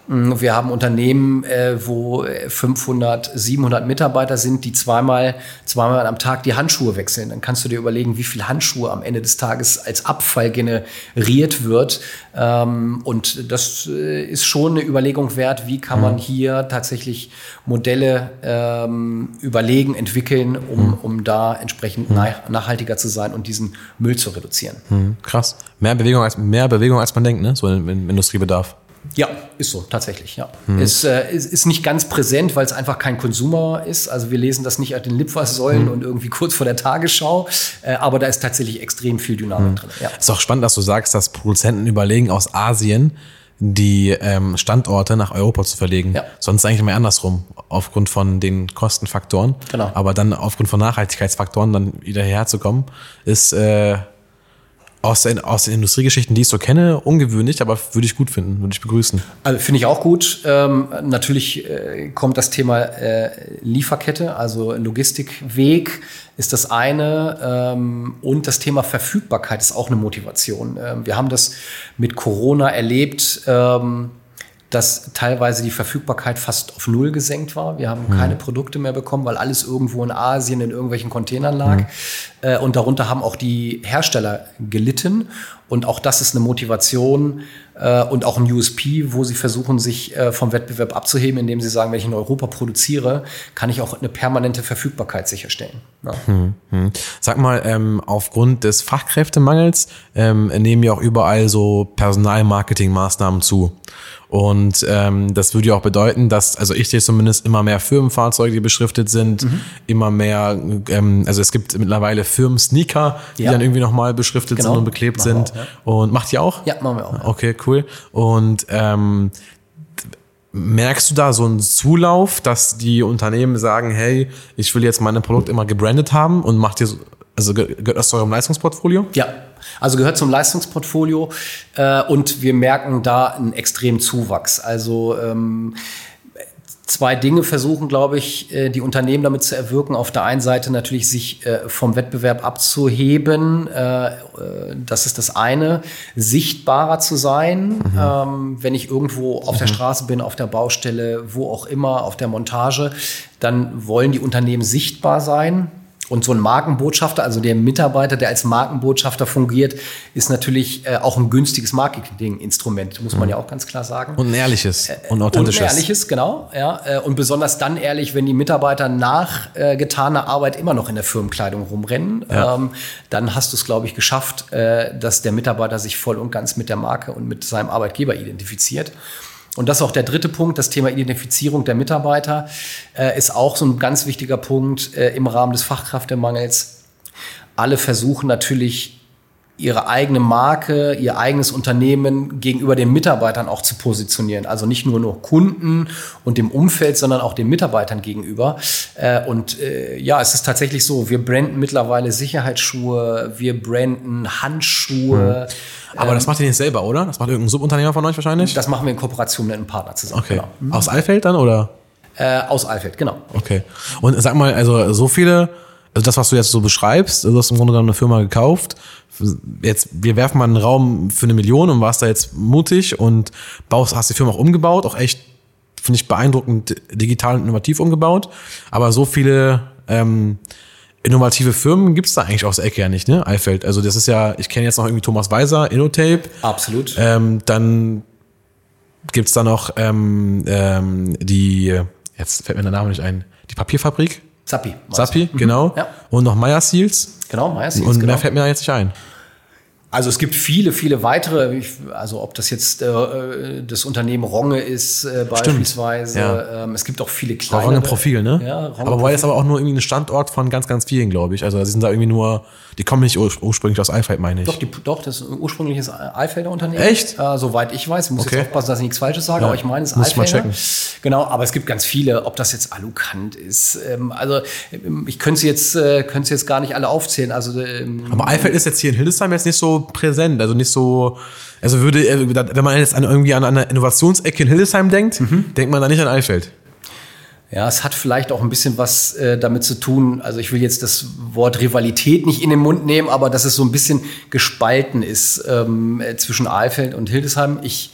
wir haben Unternehmen, äh, wo 500, 700 Mitarbeiter sind, die zweimal, zweimal am Tag die Handschuhe wechseln. Dann kannst du dir überlegen, wie viel Handschuhe am Ende des Tages als Abfall generiert wird. Ähm, und das äh, ist schon eine Überlegung wert, wie kann man mhm. hier tatsächlich Modelle ähm, überlegen, entwickeln, um, mhm. um da entsprechend mhm. nachhaltiger zu sein und diesen Müll zu reduzieren. Krass. Mehr Bewegung als, mehr Bewegung als man denkt, ne? so im Industriebedarf. Ja, ist so, tatsächlich, ja. Hm. Ist, äh, ist, ist nicht ganz präsent, weil es einfach kein Konsumer ist. Also wir lesen das nicht auf den Litfaßsäulen hm. und irgendwie kurz vor der Tagesschau, äh, aber da ist tatsächlich extrem viel Dynamik hm. drin. Ja. Ist auch spannend, dass du sagst, dass Produzenten überlegen aus Asien, die ähm, Standorte nach Europa zu verlegen. Ja. Sonst eigentlich immer andersrum, aufgrund von den Kostenfaktoren. Genau. Aber dann aufgrund von Nachhaltigkeitsfaktoren dann wieder herzukommen, ist äh, aus den, aus den Industriegeschichten, die ich so kenne, ungewöhnlich, aber würde ich gut finden, würde ich begrüßen. Also finde ich auch gut. Ähm, natürlich äh, kommt das Thema äh, Lieferkette, also Logistikweg ist das eine ähm, und das Thema Verfügbarkeit ist auch eine Motivation. Ähm, wir haben das mit Corona erlebt. Ähm, dass teilweise die Verfügbarkeit fast auf Null gesenkt war. Wir haben mhm. keine Produkte mehr bekommen, weil alles irgendwo in Asien in irgendwelchen Containern lag. Mhm. Äh, und darunter haben auch die Hersteller gelitten. Und auch das ist eine Motivation äh, und auch ein USP, wo sie versuchen, sich äh, vom Wettbewerb abzuheben, indem sie sagen, wenn ich in Europa produziere, kann ich auch eine permanente Verfügbarkeit sicherstellen. Ja. Hm, hm. Sag mal, ähm, aufgrund des Fachkräftemangels ähm, nehmen ja auch überall so Personalmarketingmaßnahmen zu. Und ähm, das würde ja auch bedeuten, dass, also ich sehe zumindest immer mehr Firmenfahrzeuge, die beschriftet sind, mhm. immer mehr, ähm, also es gibt mittlerweile Firmen-Sneaker, die ja. dann irgendwie nochmal beschriftet genau. sind und beklebt sind. Auch, ja. Und macht ihr auch? Ja, machen wir auch. Okay, cool. Und ähm, Merkst du da so einen Zulauf, dass die Unternehmen sagen, hey, ich will jetzt meine Produkte immer gebrandet haben und macht ihr, also gehört das zu eurem Leistungsportfolio? Ja, also gehört zum Leistungsportfolio äh, und wir merken da einen extremen Zuwachs. Also ähm, zwei Dinge versuchen, glaube ich, äh, die Unternehmen damit zu erwirken. Auf der einen Seite natürlich sich äh, vom Wettbewerb abzuheben. Äh, das ist das eine. Sichtbarer zu sein, mhm. Ähm, wenn ich irgendwo auf mhm. der Straße bin, auf der Baustelle, wo auch immer, auf der Montage, dann wollen die Unternehmen sichtbar sein. Und so ein Markenbotschafter, also der Mitarbeiter, der als Markenbotschafter fungiert, ist natürlich äh, auch ein günstiges Marketinginstrument, muss man ja auch ganz klar sagen. Und ein ehrliches und authentisches. Und ein ehrliches, genau. Ja, äh, und besonders dann ehrlich, wenn die Mitarbeiter nach äh, getaner Arbeit immer noch in der Firmenkleidung rumrennen. Ja. Ähm, dann hast du es, glaube ich, geschafft, äh, dass der Mitarbeiter sich voll und ganz mit der Marke und mit seinem Arbeitgeber identifiziert. Und das ist auch der dritte Punkt, das Thema Identifizierung der Mitarbeiter äh, ist auch so ein ganz wichtiger Punkt äh, im Rahmen des Fachkräftemangels. Alle versuchen natürlich ihre eigene Marke, ihr eigenes Unternehmen gegenüber den Mitarbeitern auch zu positionieren. Also nicht nur nur Kunden und dem Umfeld, sondern auch den Mitarbeitern gegenüber. Äh, und äh, ja, es ist tatsächlich so, wir branden mittlerweile Sicherheitsschuhe, wir branden Handschuhe. Aber das macht ihr nicht selber, oder? Das macht irgendein Subunternehmer von euch wahrscheinlich? Das machen wir in Kooperation mit einem Partner zusammen. okay. Genau. Aus Eifeld dann, oder? Äh, aus Alfeld, genau. Okay. Und sag mal, also so viele, also das, was du jetzt so beschreibst, also du hast im Grunde dann eine Firma gekauft. Jetzt, wir werfen mal einen Raum für eine Million und warst da jetzt mutig und baust, hast die Firma auch umgebaut, auch echt, finde ich, beeindruckend digital und innovativ umgebaut. Aber so viele ähm, innovative Firmen gibt's da eigentlich aus der Ecke ja nicht, ne? Eifeld. Also das ist ja, ich kenne jetzt noch irgendwie Thomas Weiser, Innotape. Absolut. Ähm, dann gibt's da noch ähm, ähm, die, jetzt fällt mir der Name nicht ein, die Papierfabrik. Zappi. Zappi, genau. Ja. Und noch Meyer Seals. Genau, Meyer Seals, Und genau. mehr fällt mir jetzt nicht ein. Also es gibt viele, viele weitere, also ob das jetzt äh, das Unternehmen Ronge ist äh, beispielsweise. Ja. Ähm, es gibt auch viele kleine. Ronge Profil, ne? Ja, Ronge aber wobei das aber auch nur irgendwie ein Standort von ganz, ganz vielen, glaube ich. Also sie sind da irgendwie nur, die kommen nicht ur ursprünglich aus Eifeld, meine ich. Doch, die, doch, das ist ein ursprüngliches Eifelder Unternehmen. Echt? Äh, soweit ich weiß. Ich muss Okay. jetzt aufpassen, dass ich nichts Falsches sage, Ja, aber ich meine, es ist muss ich mal Eifelder. checken. Genau, aber es gibt ganz viele, ob das jetzt Alucant ist. Ähm, also ähm, ich könnte sie jetzt, äh, könnte jetzt gar nicht alle aufzählen. Also ähm, Aber Eifeld ist jetzt hier in Hildesheim jetzt nicht so präsent, also nicht so, also würde, äh, wenn man jetzt an, irgendwie an eine Innovationsecke in Hildesheim denkt, Mhm. denkt man da nicht an Eifeld. Ja, es hat vielleicht auch ein bisschen was äh, damit zu tun. Also ich will jetzt das Wort Rivalität nicht in den Mund nehmen, aber dass es so ein bisschen gespalten ist ähm, äh, zwischen Aalfeld und Hildesheim. Ich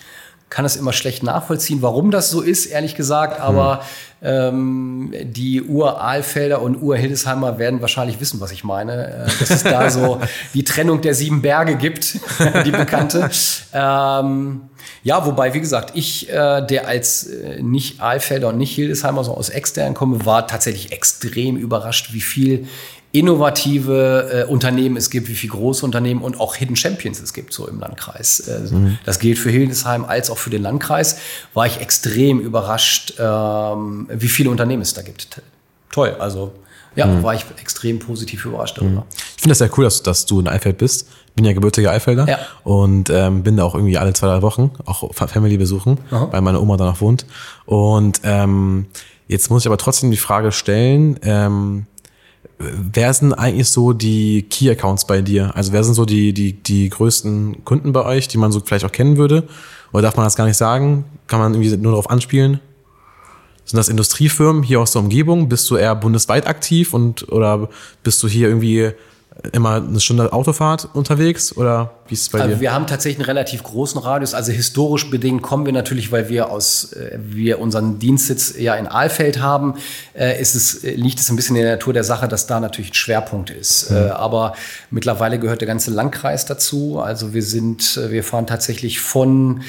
kann es immer schlecht nachvollziehen, warum das so ist, ehrlich gesagt. Aber ähm, die Ur-Aalfelder und Ur-Hildesheimer werden wahrscheinlich wissen, was ich meine. Äh, dass es da so die Trennung der sieben Berge gibt, die bekannte. Ähm, ja, wobei, wie gesagt, ich, äh, der als äh, nicht Aalfelder und nicht Hildesheimer, so aus extern komme, war tatsächlich extrem überrascht, wie viel innovative äh, Unternehmen es gibt, wie viele große Unternehmen und auch Hidden Champions es gibt so im Landkreis. Äh, Das gilt für Hildesheim als auch für den Landkreis. War ich extrem überrascht, ähm, wie viele Unternehmen es da gibt. Toll, also ja, war ich extrem positiv überrascht darüber. Ich finde das sehr cool, dass, dass du in Eifeld bist. Bin ja gebürtiger Eifelder Ja. und ähm, bin da auch irgendwie alle zwei, drei Wochen, auch Fa- Family besuchen, weil meine Oma da noch wohnt. Und ähm, jetzt muss ich aber trotzdem die Frage stellen, ähm, wer sind eigentlich so die Key-Accounts bei dir? Also wer sind so die, die, die größten Kunden bei euch, die man so vielleicht auch kennen würde? Oder darf man das gar nicht sagen? Kann man irgendwie nur darauf anspielen? Sind das Industriefirmen hier aus der Umgebung? Bist du eher bundesweit aktiv und oder bist du hier irgendwie immer eine Stunde Autofahrt unterwegs? Oder wie ist es bei Also dir? wir haben tatsächlich einen relativ großen Radius. Also historisch bedingt kommen wir natürlich, weil wir aus äh, wir unseren Dienstsitz ja in Aalfeld haben, äh, ist es, äh, liegt es ein bisschen in der Natur der Sache, dass da natürlich ein Schwerpunkt ist. Äh, aber mittlerweile gehört der ganze Landkreis dazu. Also wir sind, wir fahren tatsächlich von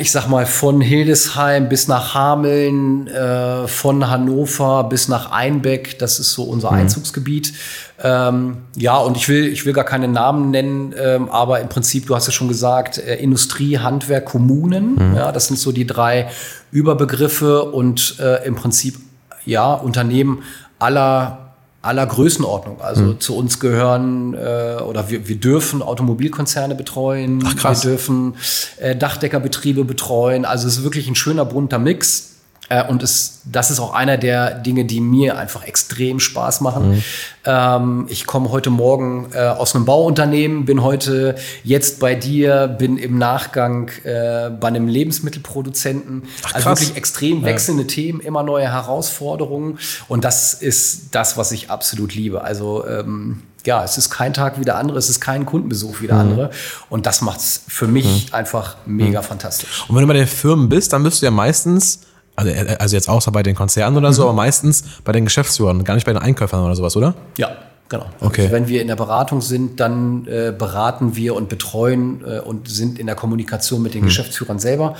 ich sag mal, von Hildesheim bis nach Hameln, äh, von Hannover bis nach Einbeck, das ist so unser Einzugsgebiet. Ähm, ja, und ich will, ich will gar keine Namen nennen, ähm, aber im Prinzip, du hast ja schon gesagt, äh, Industrie, Handwerk, Kommunen, ja, das sind so die drei Überbegriffe und äh, im Prinzip, ja, Unternehmen aller aller Größenordnung. Also zu uns gehören äh, oder wir, wir dürfen Automobilkonzerne betreuen, Ach, krass. wir dürfen äh, Dachdeckerbetriebe betreuen. Also es ist wirklich ein schöner bunter Mix. Äh, und es, das ist auch einer der Dinge, die mir einfach extrem Spaß machen. Ähm, ich komme heute Morgen äh, aus einem Bauunternehmen, bin heute jetzt bei dir, bin im Nachgang äh, bei einem Lebensmittelproduzenten. also krass. wirklich extrem wechselnde Themen, immer neue Herausforderungen. Und das ist das, was ich absolut liebe. Also ähm, ja, es ist kein Tag wie der andere, es ist kein Kundenbesuch wie der andere. Und das macht es für mich einfach mega fantastisch. Und wenn du bei den Firmen bist, dann bist du ja meistens Also, äh, also jetzt außer bei den Konzernen oder so, mhm. aber meistens bei den Geschäftsführern, gar nicht bei den Einkäufern oder sowas, oder? Ja, Genau. Okay. Also wenn wir in der Beratung sind, dann äh, beraten wir und betreuen äh, und sind in der Kommunikation mit den hm. Geschäftsführern selber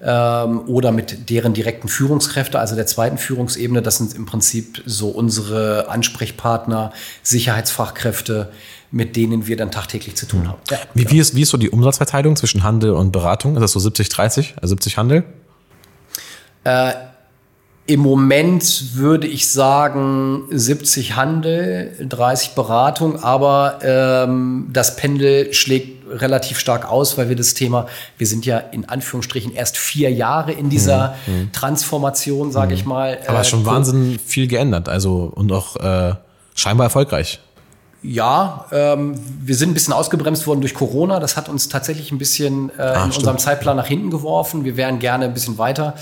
ähm, oder mit deren direkten Führungskräfte, also der zweiten Führungsebene. Das sind im Prinzip so unsere Ansprechpartner, Sicherheitsfachkräfte, mit denen wir dann tagtäglich zu tun hm. haben. Ja, wie, wie, ist, wie ist so die Umsatzverteilung zwischen Handel und Beratung? Ist das so 70-30, also 70 Handel? Äh, im Moment würde ich sagen 70 Handel, 30 Beratung, aber ähm, das Pendel schlägt relativ stark aus, weil wir das Thema, wir sind ja in Anführungsstrichen erst vier Jahre in dieser mhm. mhm. Transformation, sage mhm. ich mal. Aber äh, schon Wahnsinn viel geändert, also und auch äh, scheinbar erfolgreich. Ja, ähm, wir sind ein bisschen ausgebremst worden durch Corona. Das hat uns tatsächlich ein bisschen äh, ah, in stimmt. unserem Zeitplan nach hinten geworfen. Wir wären gerne ein bisschen weiter.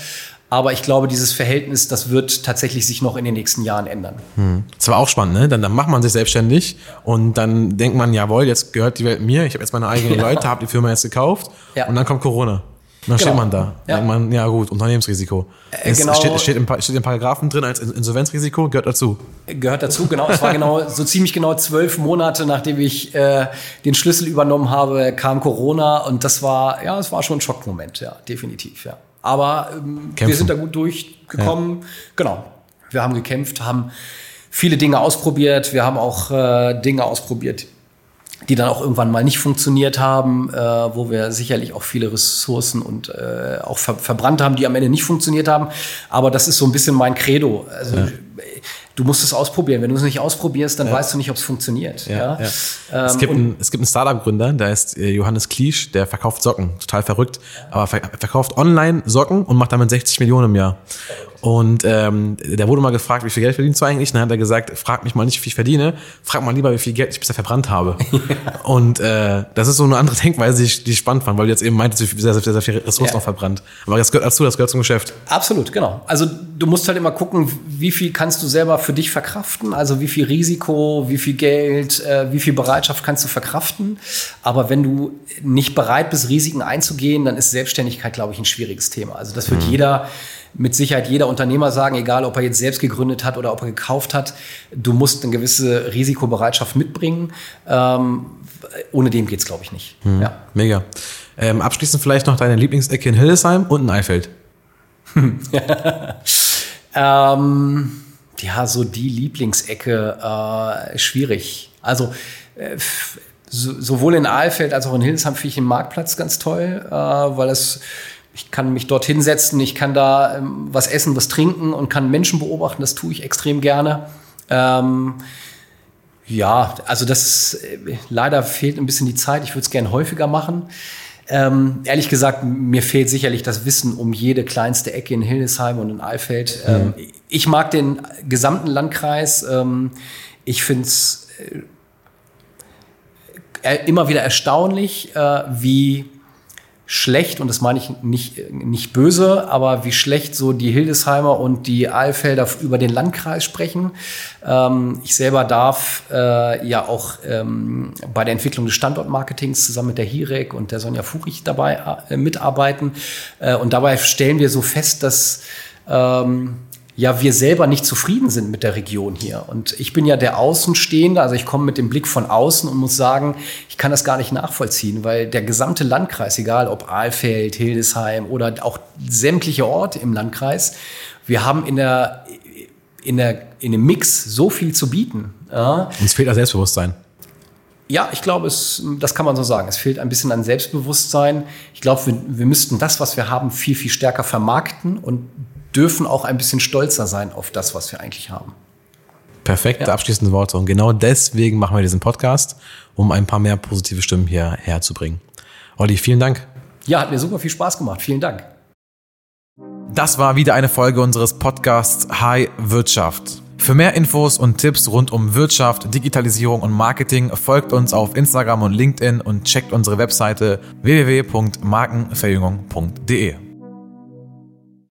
Aber ich glaube, dieses Verhältnis, das wird tatsächlich sich noch in den nächsten Jahren ändern. Hm. Das war auch spannend, ne? Dann, dann macht man sich selbstständig und dann denkt man, jawohl, jetzt gehört die Welt mir, ich habe jetzt meine eigenen ja. Leute, habe die Firma jetzt gekauft ja. und dann kommt Corona. Und dann genau. steht man da. Ja. Denkt man, ja gut, Unternehmensrisiko. Äh, es genau. steht, steht, im, steht im Paragraphen drin als Insolvenzrisiko, gehört dazu. Gehört dazu, genau. Es war genau so ziemlich genau zwölf Monate, nachdem ich äh, den Schlüssel übernommen habe, kam Corona und das war, ja, es war schon ein Schockmoment, ja, definitiv, ja. Aber ähm, wir sind da gut durchgekommen. Ja. Genau. Wir haben gekämpft, haben viele Dinge ausprobiert. Wir haben auch äh, Dinge ausprobiert, die dann auch irgendwann mal nicht funktioniert haben, äh, wo wir sicherlich auch viele Ressourcen und äh, auch ver verbrannt haben, die am Ende nicht funktioniert haben. Aber das ist so ein bisschen mein Credo. Also ja du musst es ausprobieren. Wenn du es nicht ausprobierst, dann ja. weißt du nicht, ob es funktioniert. Ja, ja. Ähm, es, gibt ein, es gibt einen Startup-Gründer, der ist äh, Johannes Kliesch, der verkauft Socken, total verrückt, aber verkauft online Socken und macht damit 60 Millionen im Jahr. Und ähm, der wurde mal gefragt, wie viel Geld verdienst du eigentlich? Dann hat er gesagt, frag mich mal nicht, wie viel ich verdiene, frag mal lieber, wie viel Geld ich bisher verbrannt habe. und äh, das ist so eine andere Denkweise, die ich, die ich spannend fand, weil du jetzt eben meintest, wie sehr, sehr, sehr viel Ressourcen noch verbrannt. Aber das gehört dazu, das gehört zum Geschäft. Absolut, genau. Also du musst halt immer gucken, wie viel kannst du selber für dich verkraften, also wie viel Risiko, wie viel Geld, äh, wie viel Bereitschaft kannst du verkraften. Aber wenn du nicht bereit bist, Risiken einzugehen, dann ist Selbstständigkeit, glaube ich, ein schwieriges Thema. Also das wird mhm. jeder mit Sicherheit jeder Unternehmer sagen, egal ob er jetzt selbst gegründet hat oder ob er gekauft hat, du musst eine gewisse Risikobereitschaft mitbringen. Ähm, ohne dem geht's, glaube ich, nicht. Mhm. Ja. Mega. Ähm, abschließend vielleicht noch deine Lieblingsecke in Hildesheim und in Eifeld. ähm, ja, so die Lieblingsecke, äh, schwierig. Also äh, so, sowohl in Aalfeld als auch in Hildesheim finde ich den Marktplatz ganz toll, äh, weil es ich kann mich dort hinsetzen, ich kann da ähm, was essen, was trinken und kann Menschen beobachten. Das tue ich extrem gerne. Ähm, ja, also das ist, äh, leider fehlt ein bisschen die Zeit. Ich würde es gerne häufiger machen. Ähm, ehrlich gesagt, mir fehlt sicherlich das Wissen um jede kleinste Ecke in Hildesheim und in Alfeld. Ähm, Ich mag den gesamten Landkreis. Ähm, ich finde es äh, immer wieder erstaunlich, äh, wie schlecht, und das meine ich nicht, nicht böse, aber wie schlecht so die Hildesheimer und die Aalfelder über den Landkreis sprechen. Ähm, ich selber darf äh, ja auch ähm, bei der Entwicklung des Standortmarketings zusammen mit der HIREC und der Sonja Furich dabei äh, mitarbeiten. Äh, und dabei stellen wir so fest, dass ähm, ja wir selber nicht zufrieden sind mit der Region hier. Und ich bin ja der Außenstehende, also ich komme mit dem Blick von außen und muss sagen, ich kann das gar nicht nachvollziehen, weil der gesamte Landkreis, egal ob Aalfeld, Hildesheim oder auch sämtliche Orte im Landkreis, wir haben in der in, der, in dem Mix so viel zu bieten. Ja. Uns fehlt das Selbstbewusstsein. Ja, ich glaube, es, das kann man so sagen. Es fehlt ein bisschen an Selbstbewusstsein. Ich glaube, wir, wir müssten das, was wir haben, viel, viel stärker vermarkten und dürfen auch ein bisschen stolzer sein auf das, was wir eigentlich haben. Perfekte ja. abschließende Worte. Und genau deswegen machen wir diesen Podcast, um ein paar mehr positive Stimmen hierher zu bringen. Olli, vielen Dank. Ja, hat mir super viel Spaß gemacht. Vielen Dank. Das war wieder eine Folge unseres Podcasts High Wirtschaft. Für mehr Infos und Tipps rund um Wirtschaft, Digitalisierung und Marketing folgt uns auf Instagram und LinkedIn und checkt unsere Webseite www.markenverjüngung.de.